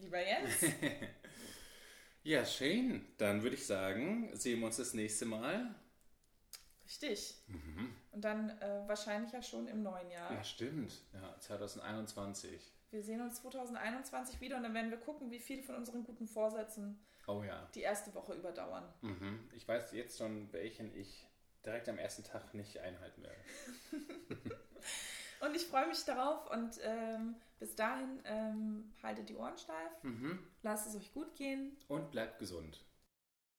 Lieber Jens, Ja, schön. Dann würde ich sagen, sehen wir uns das nächste Mal. richtig. Und dann äh, wahrscheinlich ja schon im neuen Jahr. Ja, stimmt. Ja, 2021. Wir sehen uns 2021 wieder und dann werden wir gucken, wie viele von unseren guten Vorsätzen Oh ja. die erste Woche überdauern. Mhm. Ich weiß jetzt schon, welchen ich direkt am ersten Tag nicht einhalten werde. Und ich freue mich darauf und ähm, bis dahin ähm, haltet die Ohren steif, lasst es euch gut gehen. Und bleibt gesund.